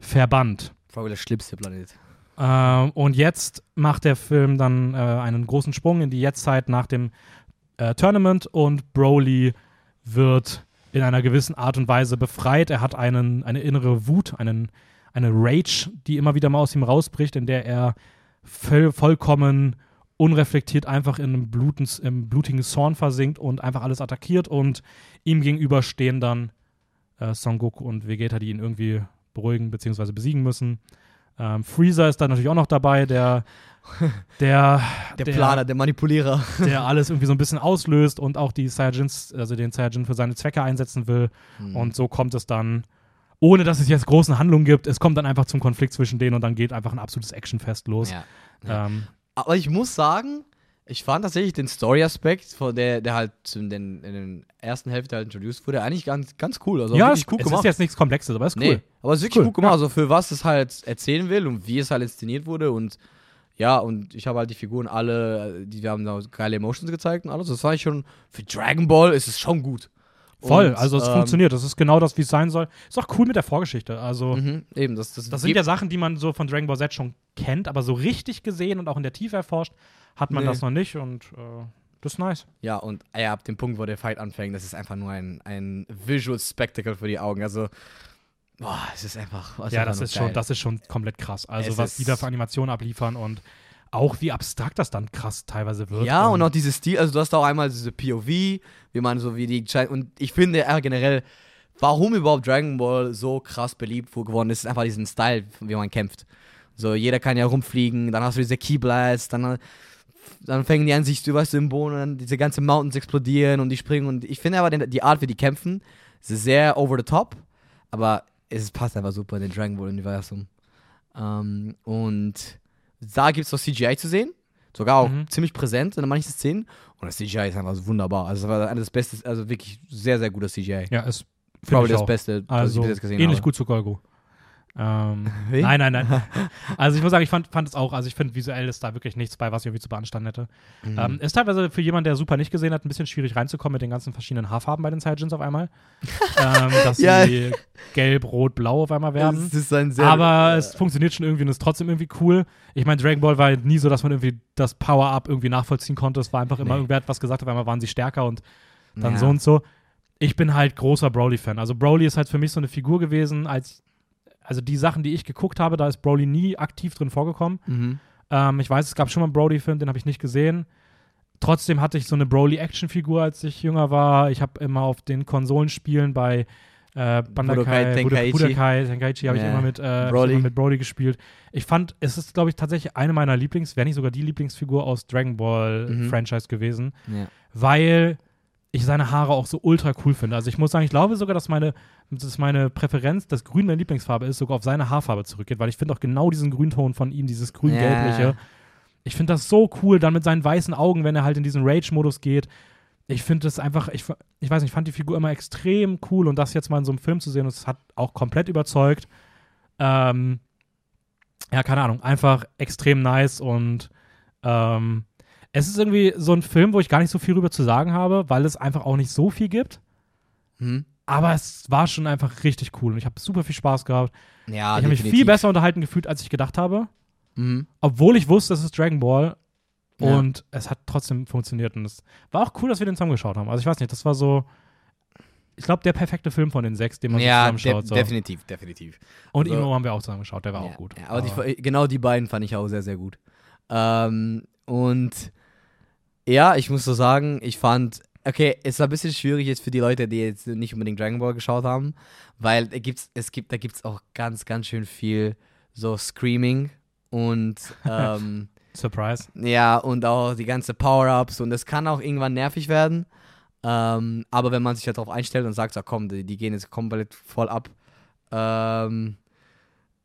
verbannt. Probably der schlimmste Planet. Ähm, und jetzt macht der Film dann äh, einen großen Sprung in die Jetztzeit nach dem äh, Tournament und Broly wird in einer gewissen Art und Weise befreit. Er hat einen, eine innere Wut, einen, eine Rage, die immer wieder mal aus ihm rausbricht, in der er voll, vollkommen unreflektiert einfach in blutens, im blutigen Zorn versinkt und einfach alles attackiert und ihm gegenüber stehen dann äh, Son Goku und Vegeta, die ihn irgendwie beruhigen bzw. besiegen müssen. Ähm, Freezer ist dann natürlich auch noch dabei, der der, Der, Planer, der Manipulierer. der alles irgendwie so ein bisschen auslöst und auch die Saiyajins, also den Saiyajin für seine Zwecke einsetzen will. Mhm. Und so kommt es dann, ohne dass es jetzt großen Handlungen gibt, es kommt dann einfach zum Konflikt zwischen denen und dann geht einfach ein absolutes Actionfest los. ja. ja. Ähm, Aber ich muss sagen, ich fand tatsächlich den Story-Aspekt, der, der halt in den, in den ersten Hälfte halt introduced wurde, eigentlich ganz, ganz cool. Also ja, es, gut es gemacht. ist jetzt nichts Komplexes, aber es ist Nee, cool. aber es ist wirklich Cool, gut gemacht, also für was es halt erzählen will und wie es halt inszeniert wurde und ja, und ich habe halt die Figuren alle, die wir haben da geile Emotions gezeigt und alles. Das war ich schon, für Dragon Ball ist es schon gut. Voll, Und, also es ähm, funktioniert. Das ist genau das, wie es sein soll. Ist auch cool mit der Vorgeschichte. Also, Mhm, eben, das, das, das sind ja Sachen, die man so von Dragon Ball Z schon kennt, aber so richtig gesehen und auch in der Tiefe erforscht, hat man Nee. das noch nicht und äh, das ist nice. Ja, und äh, ja, ab dem Punkt, wo der Fight anfängt, das ist einfach nur ein, ein Visual Spectacle für die Augen. Also, boah, es ist einfach. ja, das ist, schon, das ist schon komplett krass. Also, Es was die da für Animationen abliefern und auch wie abstrakt das dann krass teilweise wird. Ja, und auch dieses Stil, also du hast auch einmal diese POV, wie man so wie die. Und ich finde ja generell, warum überhaupt Dragon Ball so krass beliebt geworden ist, ist einfach diesen Style, wie man kämpft. So, jeder kann ja rumfliegen, dann hast du diese Key Blast, dann, dann fangen die an, sich, du weißt, im Boden, und dann diese ganzen Mountains explodieren und die springen. Und ich finde aber den, die Art, wie die kämpfen, ist sehr over the top, aber es passt einfach super in den Dragon Ball-Universum. Ähm, und da gibt es noch CGI zu sehen. Sogar auch Mhm. ziemlich präsent in manchen Szenen. Und das CGI ist einfach wunderbar. Also, das war eines des besten, also wirklich sehr, sehr guter CGI. Ja, ist Probably ich das auch. Beste, was Also ich bis jetzt gesehen ähnlich habe. gut zu Golgo. Ähm, nein, nein, nein. Also ich muss sagen, ich fand, fand es auch, also ich finde visuell ist da wirklich nichts bei, was ich irgendwie zu beanstanden hätte. Mhm. Ähm, ist teilweise für jemanden, der Super nicht gesehen hat, ein bisschen schwierig reinzukommen mit den ganzen verschiedenen Haarfarben bei den Saiyajins auf einmal. ähm, dass Ja. sie gelb, rot, blau auf einmal werden. Aber äh, es funktioniert schon irgendwie und ist trotzdem irgendwie cool. Ich meine, Dragon Ball war nie so, dass man irgendwie das Power-Up irgendwie nachvollziehen konnte. Es war einfach immer, Nee. irgendwer hat was gesagt, auf einmal waren sie stärker und dann ja. so und so. Ich bin halt großer Broly-Fan. Also Broly ist halt für mich so eine Figur gewesen, als also die Sachen, die ich geguckt habe, da ist Broly nie aktiv drin vorgekommen. Mhm. Ähm, ich weiß, es gab schon mal einen Broly-Film, den habe ich nicht gesehen. Trotzdem hatte ich so eine Broly-Action-Figur, als ich jünger war. Ich habe immer auf den Konsolenspielen bei äh, Bandakai, Tenkaichi. Budokai Tenkaichi habe ich Ja. immer mit, äh, Broly. immer mit Broly gespielt. Ich fand, es ist, glaube ich, tatsächlich eine meiner Lieblings-, wenn nicht sogar die Lieblingsfigur aus Dragon Mhm. Ball-Franchise gewesen, Ja. weil ich seine Haare auch so ultra cool finde. Also ich muss sagen, ich glaube sogar, dass meine, dass meine Präferenz, dass Grün meine Lieblingsfarbe ist, sogar auf seine Haarfarbe zurückgeht, weil ich finde auch genau diesen Grünton von ihm, dieses grün-gelbliche. Ja. Ich finde das so cool, dann mit seinen weißen Augen, wenn er halt in diesen Rage-Modus geht. Ich finde das einfach, ich, ich weiß nicht, ich fand die Figur immer extrem cool und das jetzt mal in so einem Film zu sehen, das hat auch komplett überzeugt. Ähm, ja, keine Ahnung, einfach extrem nice und ähm, es ist irgendwie so ein Film, wo ich gar nicht so viel rüber zu sagen habe, weil es einfach auch nicht so viel gibt. Mhm. Aber es war schon einfach richtig cool und ich habe super viel Spaß gehabt. Ja, ich habe mich viel besser unterhalten gefühlt, als ich gedacht habe. Mhm. Obwohl ich wusste, es ist Dragon Ball. Ja. Und es hat trotzdem funktioniert. Und es war auch cool, dass wir den zusammen geschaut haben. Also ich weiß nicht, das war so, ich glaube, der perfekte Film von den sechs, den man Ja, so de zusammenschaut. So. definitiv, definitiv. Und Also- Imo haben wir auch zusammen geschaut, der war ja, auch gut. Ja, aber die, genau die beiden fand ich auch sehr, sehr gut. Ähm, und ja, ich muss so sagen, ich fand, okay, es war ein bisschen schwierig jetzt für die Leute, die jetzt nicht unbedingt Dragon Ball geschaut haben, weil da gibt's, es gibt, da gibt's auch ganz, ganz schön viel so Screaming und ähm, Surprise. ja, und auch die ganze Power-Ups und es kann auch irgendwann nervig werden. Ähm, aber wenn man sich halt darauf einstellt und sagt, so, komm, die, die gehen jetzt komplett voll ab. Ähm,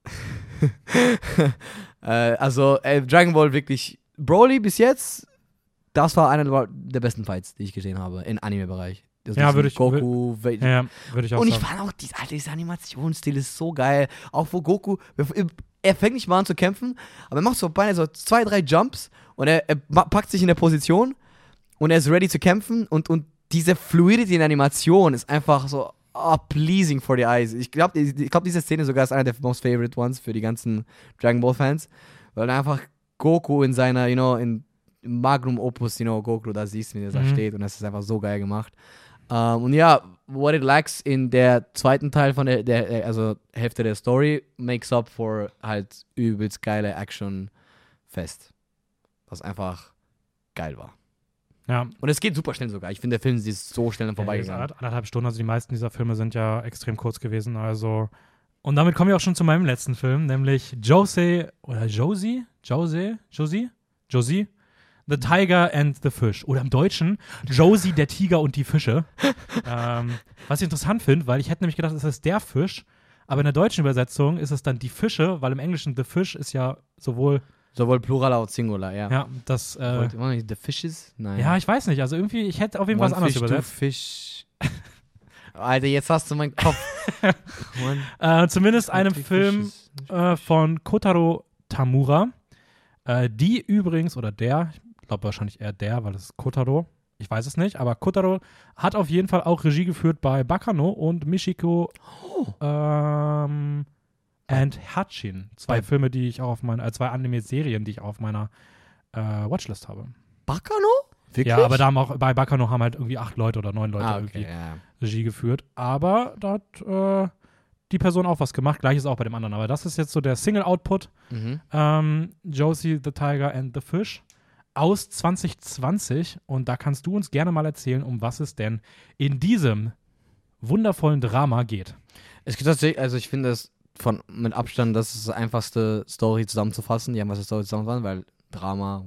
äh, also, äh, Dragon Ball wirklich. Broly bis jetzt, das war einer der besten Fights, die ich gesehen habe, im Anime-Bereich. Das Ja, würde ich- Goku, Ve- Ja, würde ich auch und ich sagen. fand auch, dieser, Alter, dieser Animationsstil ist so geil. Auch wo Goku, er fängt nicht mal an zu kämpfen, aber er macht so beinahe so zwei, drei Jumps und er, er packt sich in der Position und er ist ready zu kämpfen und, und diese Fluidity in der Animation ist einfach so oh, pleasing for the eyes. Ich glaube, ich glaub, diese Szene sogar ist einer der most favorite ones für die ganzen Dragon Ball Fans, weil einfach Goku in seiner, you know, in Magnum Opus, you know, Goku da siehst, wie er da Mhm. steht und das ist einfach so geil gemacht. Ähm, und ja, what it lacks in der zweiten Teil von der, der, der- also Hälfte der Story, makes up for halt übelst geile Action-Fest. Was einfach geil war. Ja, Und es geht super schnell sogar. Ich finde, der Film ist so schnell Ja, vorbeigegangen. jetzt anderthalb Stunden, also die meisten dieser Filme sind ja extrem kurz gewesen. Also. Und damit kommen wir auch schon zu meinem letzten Film, nämlich Jose oder Josie? Jose? Josie? Josie? The Tiger and the Fish. Oder im Deutschen Josie, der Tiger und die Fische. ähm, was ich interessant finde, weil ich hätte nämlich gedacht, es ist der Fisch, aber in der deutschen Übersetzung ist es dann die Fische, weil im Englischen The Fish ist ja sowohl, Sowohl Plural als Singular, ja. ja, das, äh, war nicht The Fishes? Nein. ja, ich weiß nicht, also irgendwie, ich hätte auf jeden Fall was anderes übersetzt. Fish. Alter, jetzt hast du meinen Kopf. Äh, zumindest einem Film äh, von Kotaro Tamura, äh, die übrigens, oder der, glaube wahrscheinlich eher der, weil es ist Kotaro, ich weiß es nicht, aber Kotaro hat auf jeden Fall auch Regie geführt bei Bakano und Michiko ähm, and Hachin. Zwei Bei- Filme, die ich auch auf meiner, äh, zwei Anime-Serien, die ich auf meiner äh, Watchlist habe. Bakano? Wirklich? Ja, aber da haben auch, bei Bakano haben halt irgendwie acht Leute oder neun Leute ah, irgendwie okay, ja. Regie geführt. Aber da hat äh, die Person auch was gemacht. Gleiches auch bei dem anderen. Aber das ist jetzt so der Single-Output. Mhm. Ähm, Josie, the Tiger and the Fish aus 2020. Und da kannst du uns gerne mal erzählen, um was es denn in diesem wundervollen Drama geht. Es gibt tatsächlich, also ich finde das von mit Abstand, das ist die einfachste Story zusammenzufassen. Die haben was Story zusammenfassen, weil Drama,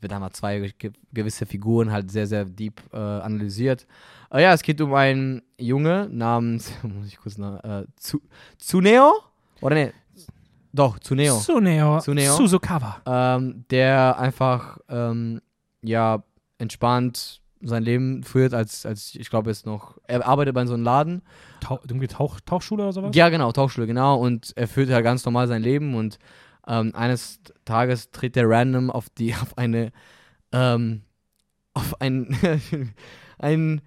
wir haben halt zwei ge gewisse Figuren halt sehr, sehr deep äh, analysiert. Äh, ja, es geht um einen Junge namens, muss ich kurz nach, äh, Tsu Tsuneo? Oder ne? Doch, Tsuneo. Tsuneo, Tsuneo. Suzukawa. ähm, der einfach ähm, ja entspannt sein Leben führt, als, als ich glaube jetzt noch, er arbeitet bei so einem Laden. Tauch, Tauch, Tauchschule oder sowas? Ja, genau, Tauchschule, genau. Und er führt halt ganz normal sein Leben und ähm, eines Tages tritt er random auf die, auf eine, ähm, auf einen, einen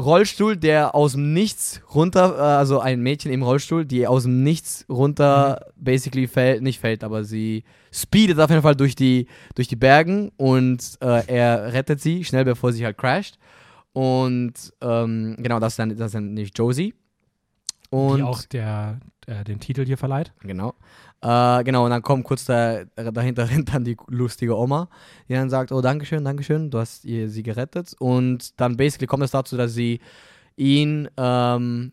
Rollstuhl, der aus dem Nichts runter, äh, also ein Mädchen im Rollstuhl, die aus dem Nichts runter basically fällt, nicht fällt, aber sie speedet auf jeden Fall durch die, durch die Bergen und äh, er rettet sie schnell, bevor sie halt crasht. Und ähm, genau, das ist dann, das ist dann nicht Josie. Und die auch der, äh, den Titel hier verleiht. Genau. Äh, genau, und dann kommt kurz da, dahinter rennt dann die lustige Oma, die dann sagt, oh, Dankeschön, Dankeschön, du hast ihr, sie gerettet. Und dann basically kommt es dazu, dass sie ihn, ähm,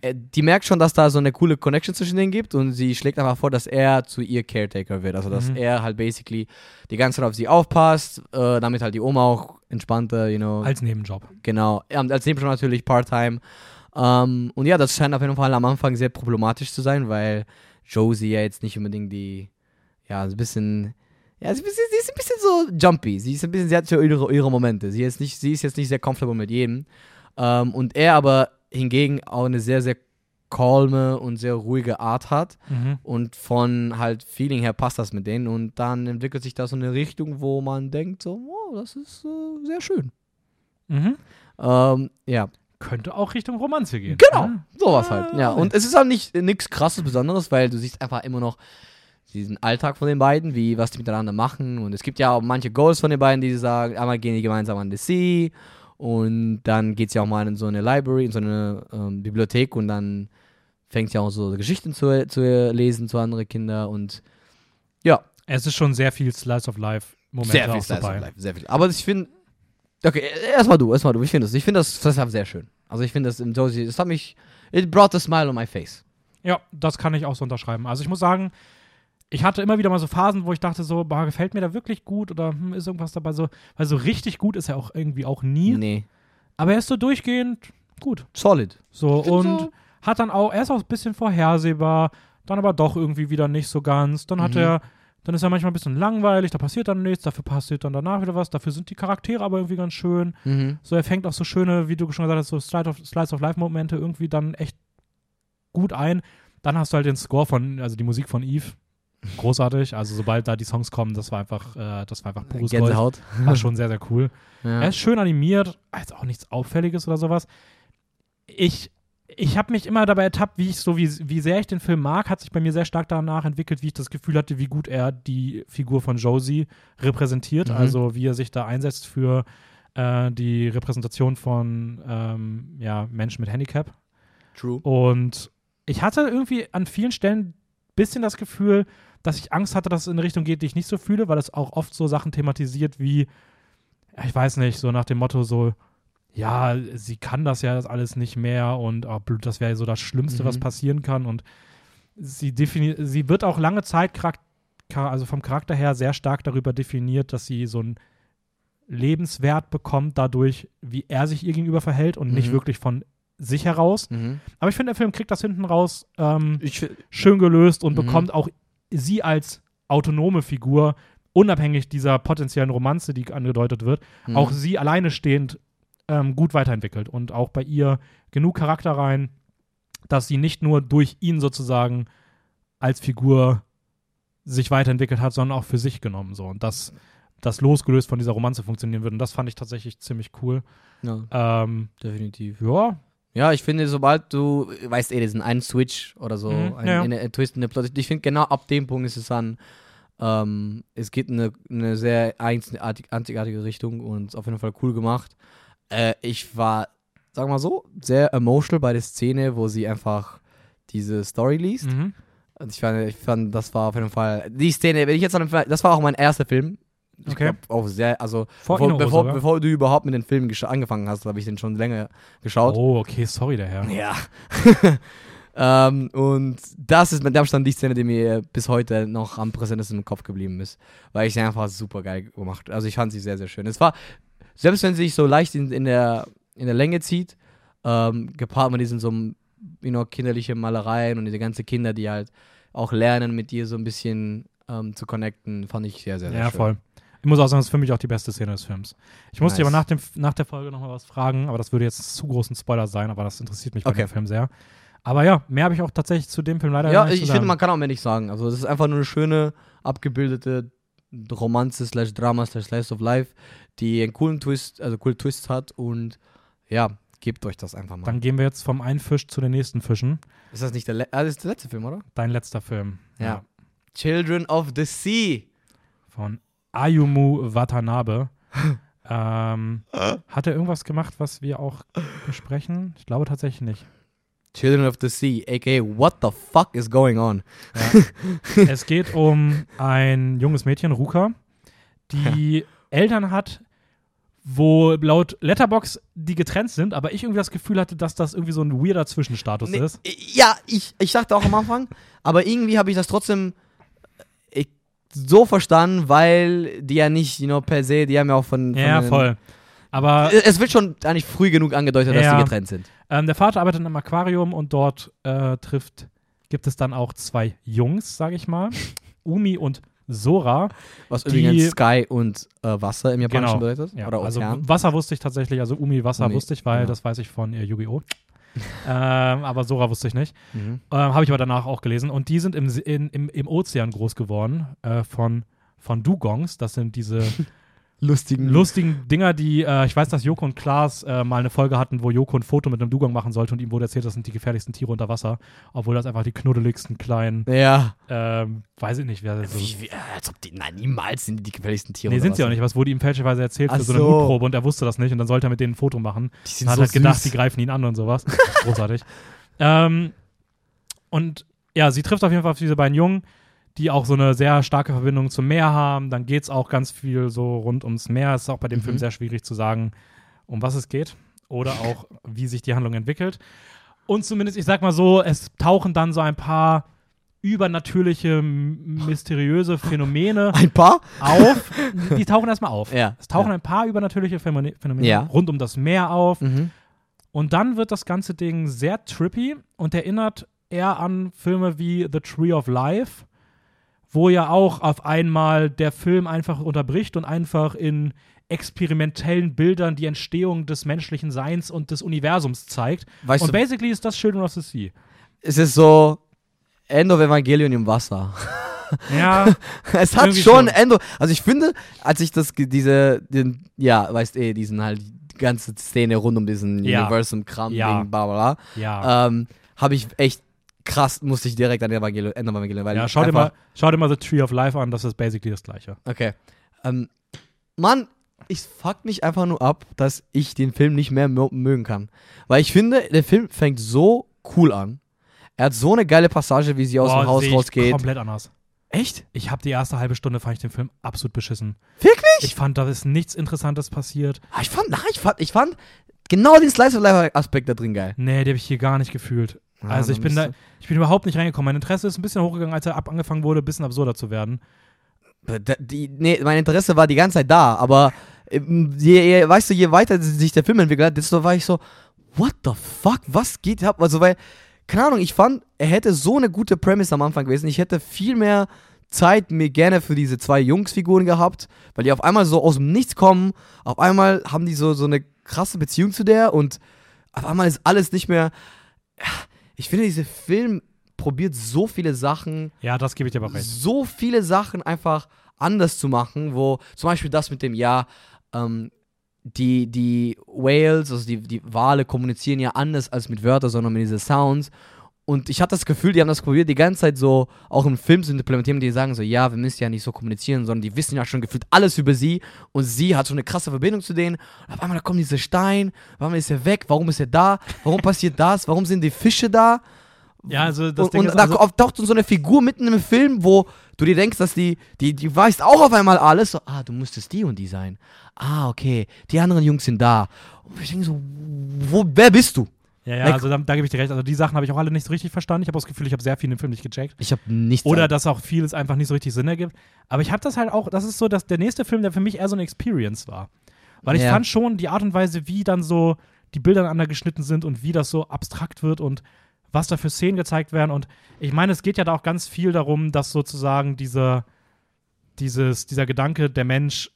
äh, die merkt schon, dass da so eine coole Connection zwischen denen gibt und sie schlägt einfach vor, dass er zu ihr Caretaker wird. Also, dass Mhm. er halt basically die ganze Zeit auf sie aufpasst, äh, damit halt die Oma auch entspannter, you know, Als Nebenjob. Genau, als Nebenjob natürlich Part-Time. Ähm, und ja, das scheint auf jeden Fall am Anfang sehr problematisch zu sein, weil Josie ja jetzt nicht unbedingt die, ja, ein bisschen, ja, sie ist ein bisschen, sie ist ein bisschen so jumpy. Sie ist ein bisschen, sie hat so ihre, ihre Momente. Sie ist, nicht, sie ist jetzt nicht sehr comfortable mit jedem. Ähm, und er aber hingegen auch eine sehr, sehr calme und sehr ruhige Art hat. Mhm. Und von halt Feeling her passt das mit denen. Und dann entwickelt sich da so eine Richtung, wo man denkt, so, wow, das ist äh, sehr schön. Mhm. Ähm, ja, Könnte auch Richtung Romanze gehen. Genau, Ja. sowas halt. Ja, Ah. und es ist halt nicht nichts krasses Besonderes, weil du siehst einfach immer noch diesen Alltag von den beiden, wie was die miteinander machen. Und es gibt ja auch manche Goals von den beiden, die sagen, einmal gehen die gemeinsam an the Sea und dann geht sie auch mal in so eine Library, in so eine ähm, Bibliothek und dann fängt sie auch so Geschichten zu, zu lesen zu anderen Kindern und ja, Es ist schon sehr viel Slice of Life Momente sehr viel auch Slice dabei. of Life, sehr viel. Aber ich finde, okay, erstmal du, erstmal du. Ich finde das, ich finde das, ist sehr schön. Also ich finde das im Josie, das hat mich, it brought a smile on my face. Ja, das kann ich auch so unterschreiben. Also ich muss sagen, ich hatte immer wieder mal so Phasen, wo ich dachte so, boah, gefällt mir da wirklich gut oder hm, ist irgendwas dabei so, weil so richtig gut ist er auch irgendwie auch nie. Nee. Aber er ist so durchgehend gut. Solid. So und so- hat dann auch, er ist auch ein bisschen vorhersehbar, dann aber doch irgendwie wieder nicht so ganz. Dann hat Mhm. er, dann ist er manchmal ein bisschen langweilig, da passiert dann nichts, dafür passiert dann danach wieder was, dafür sind die Charaktere aber irgendwie ganz schön. Mhm. So, er fängt auch so schöne, wie du schon gesagt hast, so Slice of, Slice of Life-Momente irgendwie dann echt gut ein. Dann hast du halt den Score von, also die Musik von Eve. Großartig. Also sobald da die Songs kommen, das war einfach, äh, das war einfach pures Gold. Gänsehaut. War schon sehr, sehr cool. Ja. Er ist schön animiert, jetzt auch nichts Auffälliges oder sowas. Ich, ich habe mich immer dabei ertappt, wie ich so, wie, wie sehr ich den Film mag, hat sich bei mir sehr stark danach entwickelt, wie ich das Gefühl hatte, wie gut er die Figur von Josie repräsentiert, Mhm. also wie er sich da einsetzt für äh, die Repräsentation von ähm, ja, Menschen mit Handicap. True. Und ich hatte irgendwie an vielen Stellen ein bisschen das Gefühl, dass ich Angst hatte, dass es in eine Richtung geht, die ich nicht so fühle, weil es auch oft so Sachen thematisiert wie, ich weiß nicht, so nach dem Motto so, ja, sie kann das ja alles nicht mehr und oh, das wäre so das Schlimmste, was Mhm. passieren kann. Und sie, defini sie wird auch lange Zeit, also vom Charakter her, sehr stark darüber definiert, dass sie so einen Lebenswert bekommt, dadurch, wie er sich ihr gegenüber verhält und nicht Mhm. wirklich von sich heraus. Mhm. Aber ich finde, der Film kriegt das hinten raus ähm, schön gelöst und Mhm. bekommt auch sie als autonome Figur, unabhängig dieser potenziellen Romanze, die angedeutet wird, Mhm. auch sie alleine stehend ähm, gut weiterentwickelt und auch bei ihr genug Charakter rein, dass sie nicht nur durch ihn sozusagen als Figur sich weiterentwickelt hat, sondern auch für sich genommen so und das das losgelöst von dieser Romanze funktionieren wird und das fand ich tatsächlich ziemlich cool. ja, Ähm, definitiv. ja, Ja, ich finde, sobald du, weißt eh, diesen einen Switch oder so, Mhm, ein, ja, eine- Twist in der Plot, ich finde, genau ab dem Punkt ist es dann, ähm, es geht in eine, eine sehr einzigartig, einzigartige Richtung und auf jeden Fall cool gemacht. Äh, ich war, sag mal so, sehr emotional bei der Szene, wo sie einfach diese Story liest. mhm. Und ich fand, ich fand, das war auf jeden Fall, die Szene, wenn ich jetzt an Film, das war auch mein erster Film. Ich Okay. auch sehr, also Vor bevor, Inno bevor, bevor du überhaupt mit den Filmen angefangen hast, habe ich den schon länger geschaut. Oh, okay, sorry, der Herr. Ja. ähm, und das ist mit Abstand die Szene, die mir bis heute noch am präsentesten im Kopf geblieben ist. Weil ich sie einfach super geil gemacht Also ich fand sie sehr, sehr schön. Es war, selbst wenn sie sich so leicht in, in, der, in der Länge zieht, ähm, gepaart mit diesen so you know, kinderliche Malereien und diese ganzen Kinder, die halt auch lernen, mit dir so ein bisschen ähm, zu connecten, fand ich sehr, sehr, sehr Ja, schön. voll. Ich muss auch sagen, das ist für mich auch die beste Szene des Films. Ich muss dich Nice. aber nach, dem, nach der Folge nochmal was fragen, aber das würde jetzt zu großen Spoiler sein, aber das interessiert mich bei Okay. dem Film sehr. Aber ja, mehr habe ich auch tatsächlich zu dem Film leider Ja, nicht ich, zu ich finde, man kann auch mehr nicht sagen. Also, es ist einfach nur eine schöne, abgebildete Romanze slash Drama slash Slice of Life, die einen coolen Twist, also coolen Twist hat und ja, gebt euch das einfach mal. Dann gehen wir jetzt vom einen Fisch zu den nächsten Fischen. ist das nicht der, Le ah, das ist der letzte Film, oder? Dein letzter Film. Ja. Children of the Sea. Von Ayumu Watanabe. ähm, hat er irgendwas gemacht, was wir auch besprechen? Ich glaube tatsächlich nicht. Children of the Sea, aka What the fuck is going on? es geht um ein junges Mädchen, Ruka, die Eltern hat, wo laut Letterbox die getrennt sind, aber ich irgendwie das Gefühl hatte, dass das irgendwie so ein weirder Zwischenstatus Nee, ist. Ja, ich, ich dachte auch am Anfang, aber irgendwie habe ich das trotzdem äh, so verstanden, weil die ja nicht, you know, per se, die haben ja auch von. von Ja, voll. Aber Es wird schon eigentlich früh genug angedeutet, dass Ja. die getrennt sind. ähm, der Vater arbeitet in einem Aquarium und dort äh, trifft, gibt es dann auch zwei Jungs, sage ich mal. Umi und Sora. Was übrigens Sky und äh, Wasser im Japanischen Genau. bedeutet. Ja, Oder also. Wasser wusste ich tatsächlich, also Umi Wasser Umi, wusste ich, weil ja. das weiß ich von äh, Yu-Gi-Oh! ähm, aber Sora wusste ich nicht. Mhm. Ähm, Habe ich aber danach auch gelesen. Und die sind im, in, im, im Ozean groß geworden äh, von, von Dugongs. Das sind diese Lustigen. lustigen Dinger, die, äh, ich weiß, dass Joko und Klaas äh, mal eine Folge hatten, wo Joko ein Foto mit einem Dugong machen sollte und ihm wurde erzählt, das sind die gefährlichsten Tiere unter Wasser. Obwohl das einfach die knuddeligsten kleinen, Ja. ähm, weiß ich nicht, wer das so. Wie, wie, äh, als ob die, nein, niemals sind die die gefährlichsten Tiere. Nee, sind sie auch nicht. Was wurde ihm fälschlicherweise erzählt Ach für so eine so. Mutprobe und er wusste das nicht und dann sollte er mit denen ein Foto machen. Die Und sind hat so halt gedacht, süß. die greifen ihn an und sowas. Großartig. Ähm, und ja, sie trifft auf jeden Fall auf diese beiden Jungen, die auch so eine sehr starke Verbindung zum Meer haben. Dann geht es auch ganz viel so rund ums Meer. Es ist auch bei dem Mhm. Film sehr schwierig zu sagen, um was es geht oder auch, wie sich die Handlung entwickelt. Und zumindest, ich sag mal so, es tauchen dann so ein paar übernatürliche, mysteriöse Phänomene Ein paar? auf. Die tauchen erstmal auf. Ja. Es tauchen ja. ein paar übernatürliche Phänomene Phänomene Ja. rund um das Meer auf. Mhm. Und dann wird das ganze Ding sehr trippy und erinnert eher an Filme wie The Tree of Life, wo ja auch auf einmal der Film einfach unterbricht und einfach in experimentellen Bildern die Entstehung des menschlichen Seins und des Universums zeigt. Weißt und basically ist das Children of the Sea. es ist so End of Evangelion im Wasser. Ja, es hat schon schon. Endo. Also ich finde, als ich das diese den, ja, weißt eh, diesen halt ganze Szene rund um diesen Ja. Universum-Kram, Ja. Ding, bla bla bla, Ja. ähm, habe ich echt krass, musste ich direkt an Evangelion, Ende Evangelion, weil ja, schau dir, mal, schau dir mal The Tree of Life an, das ist basically das gleiche. Okay. Ähm, Mann, ich fuck mich einfach nur ab, dass ich den Film nicht mehr mö mögen kann. Weil ich finde, der Film fängt so cool an. Er hat so eine geile Passage, wie sie aus Boah, dem Haus rausgeht. komplett anders. Echt? Ich habe die erste halbe Stunde, fand ich den Film absolut beschissen. Wirklich? Ich fand, da ist nichts Interessantes passiert. Ah, ich fand, na, ich fand, ich fand genau den Slice of Life Aspekt da drin geil. Nee, die habe ich hier gar nicht gefühlt. Ah, also ich bin da, ich bin überhaupt nicht reingekommen. Mein Interesse ist ein bisschen hochgegangen, als er ab angefangen wurde, ein bisschen absurder zu werden. Da- Die, nee, mein Interesse war die ganze Zeit da, aber ähm, je, je, weißt du, je weiter sich der Film entwickelt hat, desto war ich so, what the fuck, was geht ab? Also, weil, keine Ahnung, ich fand, er hätte so eine gute Premise am Anfang gewesen. Ich hätte viel mehr Zeit mir gerne für diese zwei Jungsfiguren gehabt, weil die auf einmal so aus dem Nichts kommen. Auf einmal haben die so, so eine krasse Beziehung zu der und auf einmal ist alles nicht mehr. Ich finde, dieser Film probiert so viele Sachen Ja, das gebe ich dir aber recht. so viele Sachen einfach anders zu machen, wo zum Beispiel das mit dem, ja, ähm, die, die Whales, also die, die Wale kommunizieren ja anders als mit Wörtern, sondern mit diesen Sounds. Und ich hatte das Gefühl, die haben das probiert, die ganze Zeit so auch im Film zu implementieren, die sagen so, ja, wir müssen ja nicht so kommunizieren, sondern die wissen ja schon gefühlt alles über sie und sie hat so eine krasse Verbindung zu denen. Und auf einmal kommt dieser Stein, warum ist er weg, warum ist er da, warum passiert das, warum sind die Fische da? Ja, also das und Ding und ist, da also, taucht so eine Figur mitten im Film, wo du dir denkst, dass die, die, die weiß auch auf einmal alles. So, ah, du müsstest die und die sein. Ah, okay, die anderen Jungs sind da. Und ich denke so, wo, wer bist du? Ja, ja, also da, da gebe ich dir recht. Also die Sachen habe ich auch alle nicht so richtig verstanden. Ich habe das Gefühl, ich habe sehr viel in dem Film nicht gecheckt. Ich habe nichts. Oder dass auch vieles einfach nicht so richtig Sinn ergibt. Aber ich habe das halt auch, das ist so, dass der nächste Film, der für mich eher so eine Experience war. Weil ich Ja. fand schon die Art und Weise, wie dann so die Bilder aneinander geschnitten sind und wie das so abstrakt wird und was da für Szenen gezeigt werden. Und ich meine, es geht ja da auch ganz viel darum, dass sozusagen dieser, dieses, dieser Gedanke, der Mensch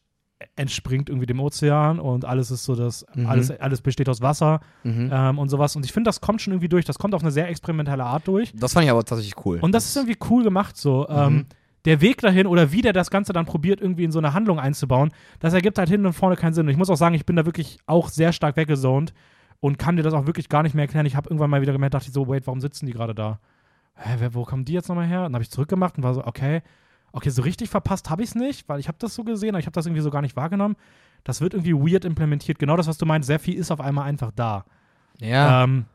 entspringt irgendwie dem Ozean und alles ist so, dass Mhm. alles, alles besteht aus Wasser Mhm. ähm, und sowas. Und ich finde, das kommt schon irgendwie durch. Das kommt auf eine sehr experimentelle Art durch. Das fand ich aber tatsächlich cool. Und das ist irgendwie cool gemacht so. Ähm, Mhm. der Weg dahin oder wie der das Ganze dann probiert, irgendwie in so eine Handlung einzubauen, das ergibt halt hinten und vorne keinen Sinn. Und ich muss auch sagen, ich bin da wirklich auch sehr stark weggezont und kann dir das auch wirklich gar nicht mehr erklären. Ich habe irgendwann mal wieder gemerkt, dachte ich so, wait, warum sitzen die gerade da? Hä, wo kommen die jetzt nochmal her? Und dann habe ich zurückgemacht und war so, okay, okay, so richtig verpasst habe ich es nicht, weil ich habe das so gesehen, aber ich habe das irgendwie so gar nicht wahrgenommen. Das wird irgendwie weird implementiert. Genau das, was du meinst, sehr viel ist auf einmal einfach da. ja. Ähm,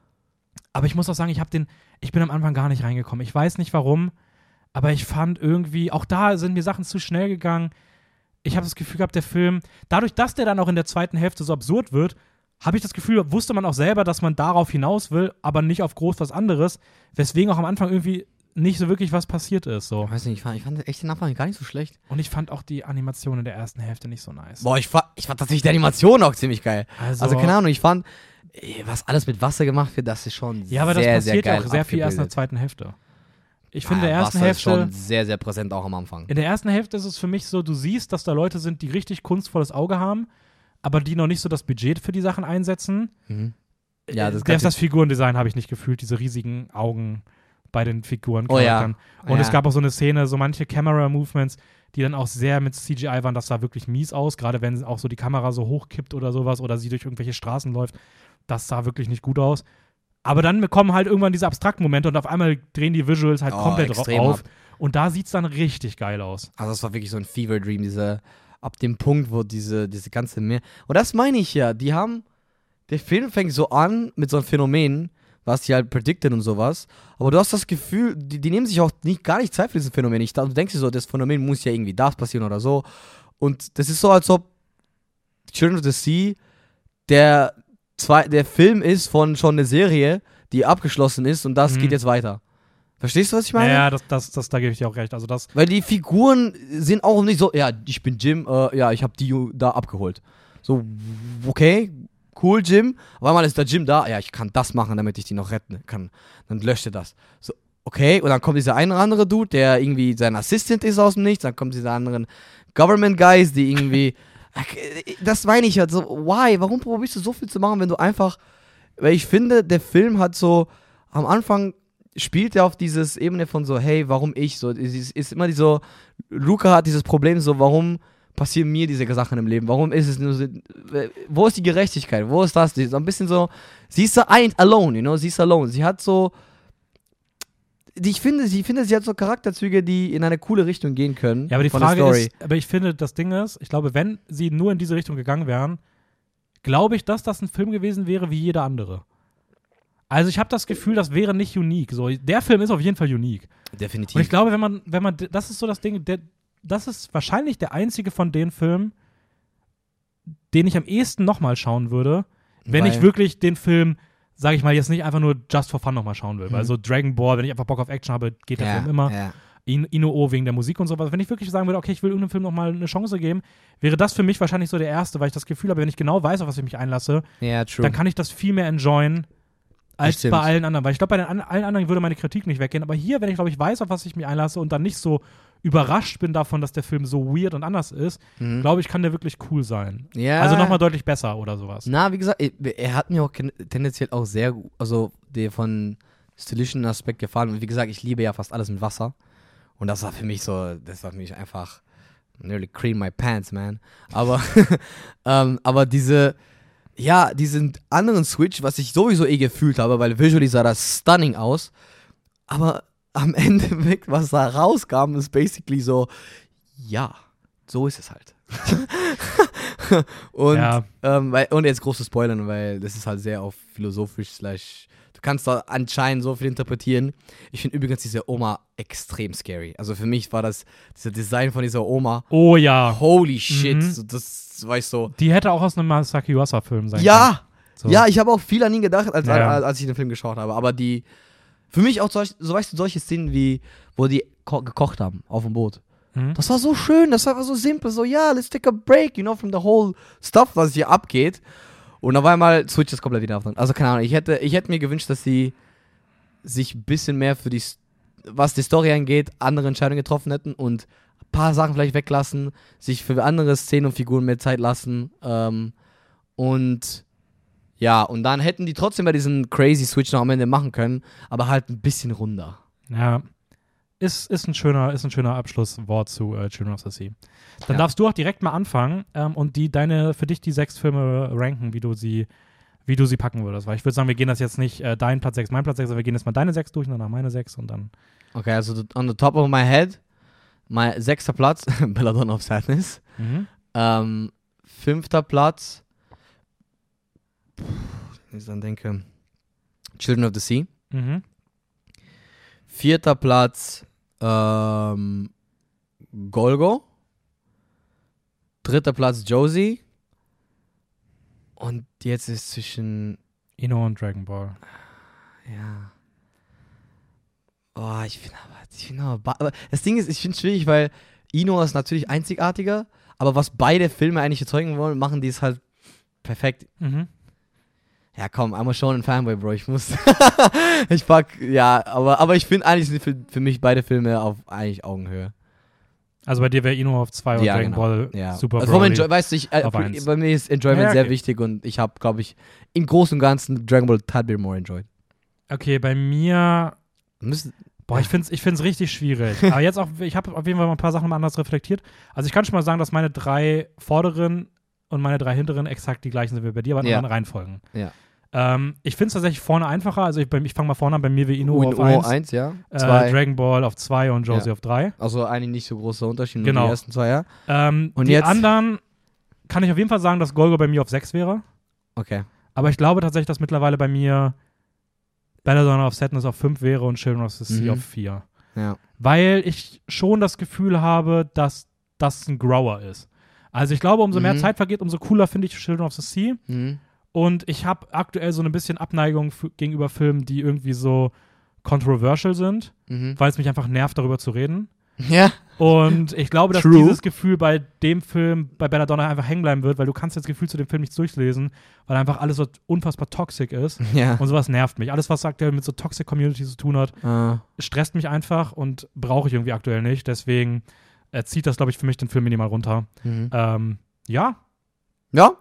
aber ich muss auch sagen, ich habe den, ich bin am Anfang gar nicht reingekommen. Ich weiß nicht warum, aber ich fand irgendwie, auch da sind mir Sachen zu schnell gegangen. Ich habe das Gefühl gehabt, der Film, dadurch, dass der dann auch in der zweiten Hälfte so absurd wird, habe ich das Gefühl, wusste man auch selber, dass man darauf hinaus will, aber nicht auf groß was anderes, weswegen auch am Anfang irgendwie nicht so wirklich was passiert ist. So. ich weiß nicht, ich fand, ich fand echt den Anfang gar nicht so schlecht. Und ich fand auch die Animation in der ersten Hälfte nicht so nice. Boah, ich fand, ich fand tatsächlich die Animation auch ziemlich geil. Also, Also, keine Ahnung, ich fand, was alles mit Wasser gemacht wird, das ist schon ja, aber das sehr, passiert sehr ja geil auch sehr viel erst in der zweiten Hälfte. Ich finde, Ah, in der ersten Wasser Hälfte. ist schon sehr, sehr präsent auch am Anfang. In der ersten Hälfte ist es für mich so, du siehst, dass da Leute sind, die richtig kunstvolles Auge haben, aber die noch nicht so das Budget für die Sachen einsetzen. Mhm. Ja, das das, Ganze- das Figurendesign habe ich nicht gefühlt, diese riesigen Augen bei den Figuren. Oh ja. Und Ja. es gab auch so eine Szene, so manche Camera-Movements, die dann auch sehr mit CGI waren, das sah wirklich mies aus, gerade wenn auch so die Kamera so hochkippt oder sowas oder sie durch irgendwelche Straßen läuft. Das sah wirklich nicht gut aus. Aber dann kommen halt irgendwann diese abstrakten Momente und auf einmal drehen die Visuals halt Oh, komplett auf. ab. Und da sieht es dann richtig geil aus. Also das war wirklich so ein Fever Dream, diese, ab dem Punkt, wo diese, diese ganze Meer. Und das meine ich ja, die haben, der Film fängt so an mit so einem Phänomen, was die halt predicted und sowas. Aber du hast das Gefühl, die, die nehmen sich auch nicht, gar nicht Zeit für dieses Phänomen. Ich, du denkst dir so, das Phänomen muss ja irgendwie das passieren oder so. Und das ist so, als ob Children of the Sea der, zwei, der Film ist von schon eine Serie, die abgeschlossen ist und das Mhm. geht jetzt weiter. Verstehst du, was ich meine? Ja, das, das, das, da gebe ich dir auch recht. Also das, Weil die Figuren sind auch nicht so, ja, ich bin Jim, äh, ja, ich habe die da abgeholt. So, okay, cool, Jim. Auf einmal ist der Jim da, ja, ich kann das machen, damit ich die noch retten kann. Dann löscht er das. So, okay, und dann kommt dieser eine andere Dude, der irgendwie sein Assistant ist aus dem Nichts, dann kommen diese anderen Government Guys, die irgendwie, das meine ich halt so, why, warum probierst du so viel zu machen, wenn du einfach, weil ich finde, der Film hat so, am Anfang spielt er auf dieses Ebene von so, hey, warum ich? So, es ist, ist immer die so, Luca hat dieses Problem so, warum passieren mir diese Sachen im Leben? Warum ist es nur so, äh, wo ist die Gerechtigkeit? Wo ist das? So ein bisschen so, sie ist so ein, alone, you know, sie ist alone. Sie hat so, ich finde, sie finde, sie hat so Charakterzüge, die in eine coole Richtung gehen können. Ja, aber die Frage ist, aber ich finde, das Ding ist, ich glaube, wenn sie nur in diese Richtung gegangen wären, glaube ich, dass das ein Film gewesen wäre wie jeder andere. Also ich habe das Gefühl, das wäre nicht unique. So, der Film ist auf jeden Fall unique. definitiv. Und ich glaube, wenn man, wenn man, das ist so das Ding, der, das ist wahrscheinlich der einzige von den Filmen, den ich am ehesten nochmal schauen würde, wenn Weil- ich wirklich den Film, sage ich mal, jetzt nicht einfach nur just for fun nochmal schauen will. Mhm. Weil so Dragon Ball, wenn ich einfach Bock auf Action habe, geht der ja, Film immer. Ja. In Ino wegen der Musik und sowas. Wenn ich wirklich sagen würde, okay, ich will irgendeinem Film nochmal eine Chance geben, wäre das für mich wahrscheinlich so der erste, weil ich das Gefühl habe, wenn ich genau weiß, auf was ich mich einlasse, ja, dann kann ich das viel mehr enjoyen als stimmt. bei allen anderen. Weil ich glaube, bei den allen anderen würde meine Kritik nicht weggehen. Aber hier, wenn ich, glaube ich, weiß, auf was ich mich einlasse und dann nicht so überrascht bin davon, dass der Film so weird und anders ist, Mhm. glaube ich, kann der wirklich cool sein. ja. Also nochmal deutlich besser oder sowas. Na, wie gesagt, er, hat mir auch tendenziell auch sehr, also der von stilischen Aspekt gefallen. Und wie gesagt, ich liebe ja fast alles mit Wasser. Und das war für mich so, das war für mich einfach nearly cream my pants, man. Aber, ähm, aber diese, ja, diesen anderen Switch, was ich sowieso eh gefühlt habe, weil visually sah das stunning aus. Aber am Ende, weg, was da rauskam, ist basically so, ja, so ist es halt. und Ja. ähm, weil, ohne jetzt große Spoilern, weil das ist halt sehr auf philosophisch slash. Kannst da anscheinend so viel interpretieren. Ich finde übrigens diese Oma extrem scary. Also für mich war das, dieser Design von dieser Oma, Oh ja. holy shit. Mhm. So, das war ich so. Die hätte auch aus einem Masaki Yuasa-Film sein können. Ja! So. Ja, ich habe auch viel an ihn gedacht, als, Ja. als, als ich den Film geschaut habe. Aber die, für mich auch solch, so weißt du, solche Szenen wie, wo die ko gekocht haben auf dem Boot. Mhm. Das war so schön, das war so simpel, so ja, let's take a break, you know, from the whole stuff, was hier abgeht. Und auf einmal switcht es komplett wieder auf. Also keine Ahnung, ich hätte, ich hätte mir gewünscht, dass sie sich ein bisschen mehr für die, was die Story angeht, andere Entscheidungen getroffen hätten und ein paar Sachen vielleicht weglassen, sich für andere Szenen und Figuren mehr Zeit lassen. Ähm, und ja, und dann hätten die trotzdem bei diesem crazy Switch noch am Ende machen können, aber halt ein bisschen runder. Ja. Ist, ist, ein schöner, ist ein schöner Abschlusswort zu äh, Children of the Sea. Dann Ja. darfst du auch direkt mal anfangen ähm, und die deine für dich die sechs Filme ranken, wie du sie, wie du sie packen würdest. Weil ich würde sagen, wir gehen das jetzt nicht äh, dein Platz 6, mein Platz 6, sondern wir gehen jetzt mal deine sechs durch und danach meine sechs und dann. Okay, also on the top of my head, mein sechster Platz, Belladonna of Sadness. Mhm. Ähm, fünfter Platz, wenn ich dann denke, Children of the Sea. Mhm. Vierter Platz, ähm, Golgo. Dritter Platz, Josie. Und jetzt ist zwischen, Ino und Dragon Ball. ja. Oh, ich finde aber, ich finde aber, aber, das Ding ist, ich finde es schwierig, weil Ino ist natürlich einzigartiger, aber was beide Filme eigentlich erzeugen wollen, machen die es halt perfekt. Mhm. Ja, komm, einmal schon ein Fanboy, Bro. Ich muss. ich pack, ja, aber, aber ich finde eigentlich sind für, für mich beide Filme auf eigentlich Augenhöhe. Also bei dir wäre Ino auf zwei und Ja, Dragon genau. Ball Ja. Super also Broly. Enjoy, weißt du, ich, äh, für, bei mir ist Enjoyment Ja, sehr okay. wichtig und ich habe, glaube ich, im Großen und Ganzen Dragon Ball tad more enjoyed. Okay, bei mir Müssen, Boah, ich finde es ich find's richtig schwierig. Aber jetzt auch, ich habe auf jeden Fall mal ein paar Sachen mal anders reflektiert. Also ich kann schon mal sagen, dass meine drei vorderen und meine drei hinteren exakt die gleichen sind wie bei dir, aber in Ja. anderen Reihenfolgen. Ja. Ähm, ich finde es tatsächlich vorne einfacher. Also ich, ich fange mal vorne an, bei mir wie Oh, auf oh, 1, eins, ja. äh, Zwei. Dragon Ball auf 2 und Josie Ja. auf 3. also eigentlich nicht so großer Unterschied, Genau. die ersten zwei, ja. Ähm, Und die jetzt- anderen kann ich auf jeden Fall sagen, dass Golgo bei mir auf 6 wäre. Okay. Aber ich glaube tatsächlich, dass mittlerweile bei mir Belladonna of Sadness auf 5 wäre und Children of the Sea Mhm. auf 4. Ja. weil ich schon das Gefühl habe, dass das ein Grower ist. Also ich glaube, umso mehr Mhm. Zeit vergeht, umso cooler finde ich Children of the Sea. Mhm. Und ich habe aktuell so ein bisschen Abneigung gegenüber Filmen, die irgendwie so controversial sind, Mhm. weil es mich einfach nervt, darüber zu reden. Ja. Und ich glaube, dass True. dieses Gefühl bei dem Film, bei Belladonna einfach hängen bleiben wird, weil du kannst das Gefühl zu dem Film nicht durchlesen, weil einfach alles so unfassbar toxisch ist. Ja. Und sowas nervt mich. Alles, was aktuell mit so Toxic Community zu tun hat, Äh, stresst mich einfach und brauche ich irgendwie aktuell nicht. Deswegen äh, zieht das, glaube ich, für mich den Film minimal runter. mhm. Ähm, ja, Ja,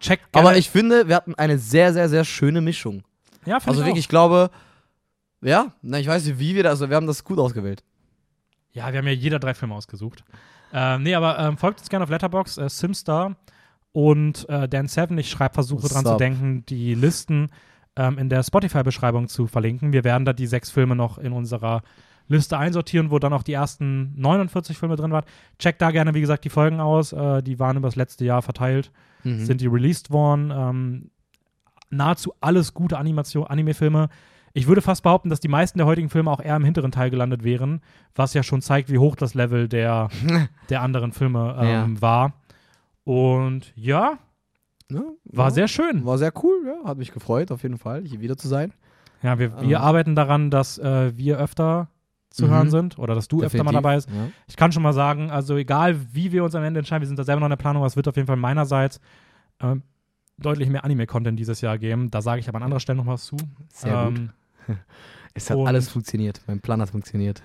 check gerne. aber ich finde, wir hatten eine sehr, sehr, sehr schöne Mischung. ja, Also ich wirklich, ich glaube, ja, na, ich weiß nicht, wie wir das, also wir haben das gut ausgewählt. Ja, wir haben ja jeder drei Filme ausgesucht. Ähm, nee, aber ähm, folgt uns gerne auf Letterbox, äh, Simstar und äh, Dan Seven. Ich schreibe, versuche dran zu denken, die Listen ähm, in der Spotify-Beschreibung zu verlinken. Wir werden da die sechs Filme noch in unserer Liste einsortieren, wo dann auch die ersten 49 Filme drin waren. Checkt da gerne, wie gesagt, die Folgen aus. Äh, die waren über das letzte Jahr verteilt, Mhm. sind die released worden. Ähm, nahezu alles gute Animation, Anime-Filme. Ich würde fast behaupten, dass die meisten der heutigen Filme auch eher im hinteren Teil gelandet wären, was ja schon zeigt, wie hoch das Level der, der anderen Filme ähm, war. Und ja, Ja, war ja. sehr schön. War sehr cool, ja. Hat mich gefreut, auf jeden Fall, hier wieder zu sein. Ja, wir, wir Ähm. arbeiten daran, dass äh, wir öfter zu Mhm. hören sind oder dass du öfter mal Definitiv, dabei bist. Ja. Ich kann schon mal sagen, also egal wie wir uns am Ende entscheiden, wir sind da selber noch in der Planung, es wird auf jeden Fall meinerseits ähm, deutlich mehr Anime-Content dieses Jahr geben. Da sage ich aber an anderer Stelle noch was zu. Sehr gut. ähm, Es hat alles funktioniert. Mein Plan hat funktioniert.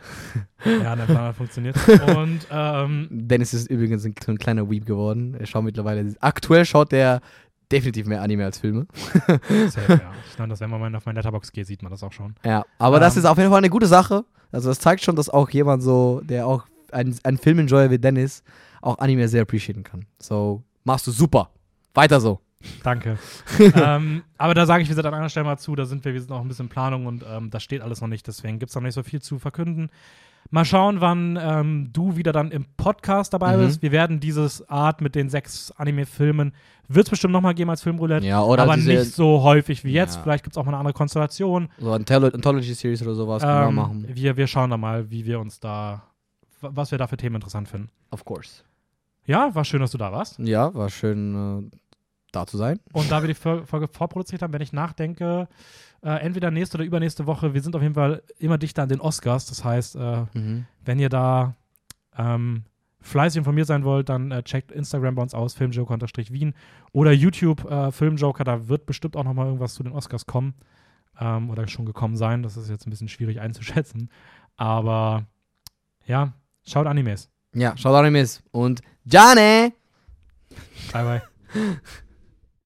Ja, der Plan hat funktioniert. Und ähm, Dennis ist übrigens ein, so ein kleiner Weep geworden. Er schaut mittlerweile. Aktuell schaut der definitiv mehr Anime als Filme. safe, ja. Ich meine, dass wenn man auf mein Letterbox geht, sieht man das auch schon. Ja, aber das Ähm. ist auf jeden Fall eine gute Sache. Also das zeigt schon, dass auch jemand so, der auch ein, ein Filmenjoyer wie Dennis, auch Anime sehr appreciaten kann. So, machst du super. Weiter so. Danke. ähm, aber da sage ich, wir sind an einer Stelle mal zu, da sind wir, wir sind noch ein bisschen in Planung und ähm, das steht alles noch nicht, deswegen gibt es noch nicht so viel zu verkünden. Mal schauen, wann ähm, du wieder dann im Podcast dabei Mhm. bist. Wir werden dieses Art mit den sechs Anime-Filmen, wird es bestimmt nochmal geben als Filmroulette, Ja, oder aber diese, nicht so häufig wie jetzt. Ja. Vielleicht gibt es auch mal eine andere Konstellation. so Antholo- Anthology-Series oder sowas können wir Ähm, machen. wir, wir schauen da mal, wie wir uns da, was wir da für Themen interessant finden. Of course. Ja, war schön, dass du da warst. Ja, war schön äh, da zu sein. Und da wir die Fol- Folge vorproduziert haben, wenn ich nachdenke, äh, entweder nächste oder übernächste Woche, wir sind auf jeden Fall immer dichter an den Oscars. Das heißt, äh, Mhm. wenn ihr da ähm, fleißig informiert sein wollt, dann äh, checkt Instagram bei uns aus, filmjoker-wien oder YouTube äh, Filmjoker, da wird bestimmt auch noch mal irgendwas zu den Oscars kommen ähm, oder schon gekommen sein. Das ist jetzt ein bisschen schwierig einzuschätzen. Aber ja, schaut Animes. Ja, schaut Animes. Und Jane! Bye, bye.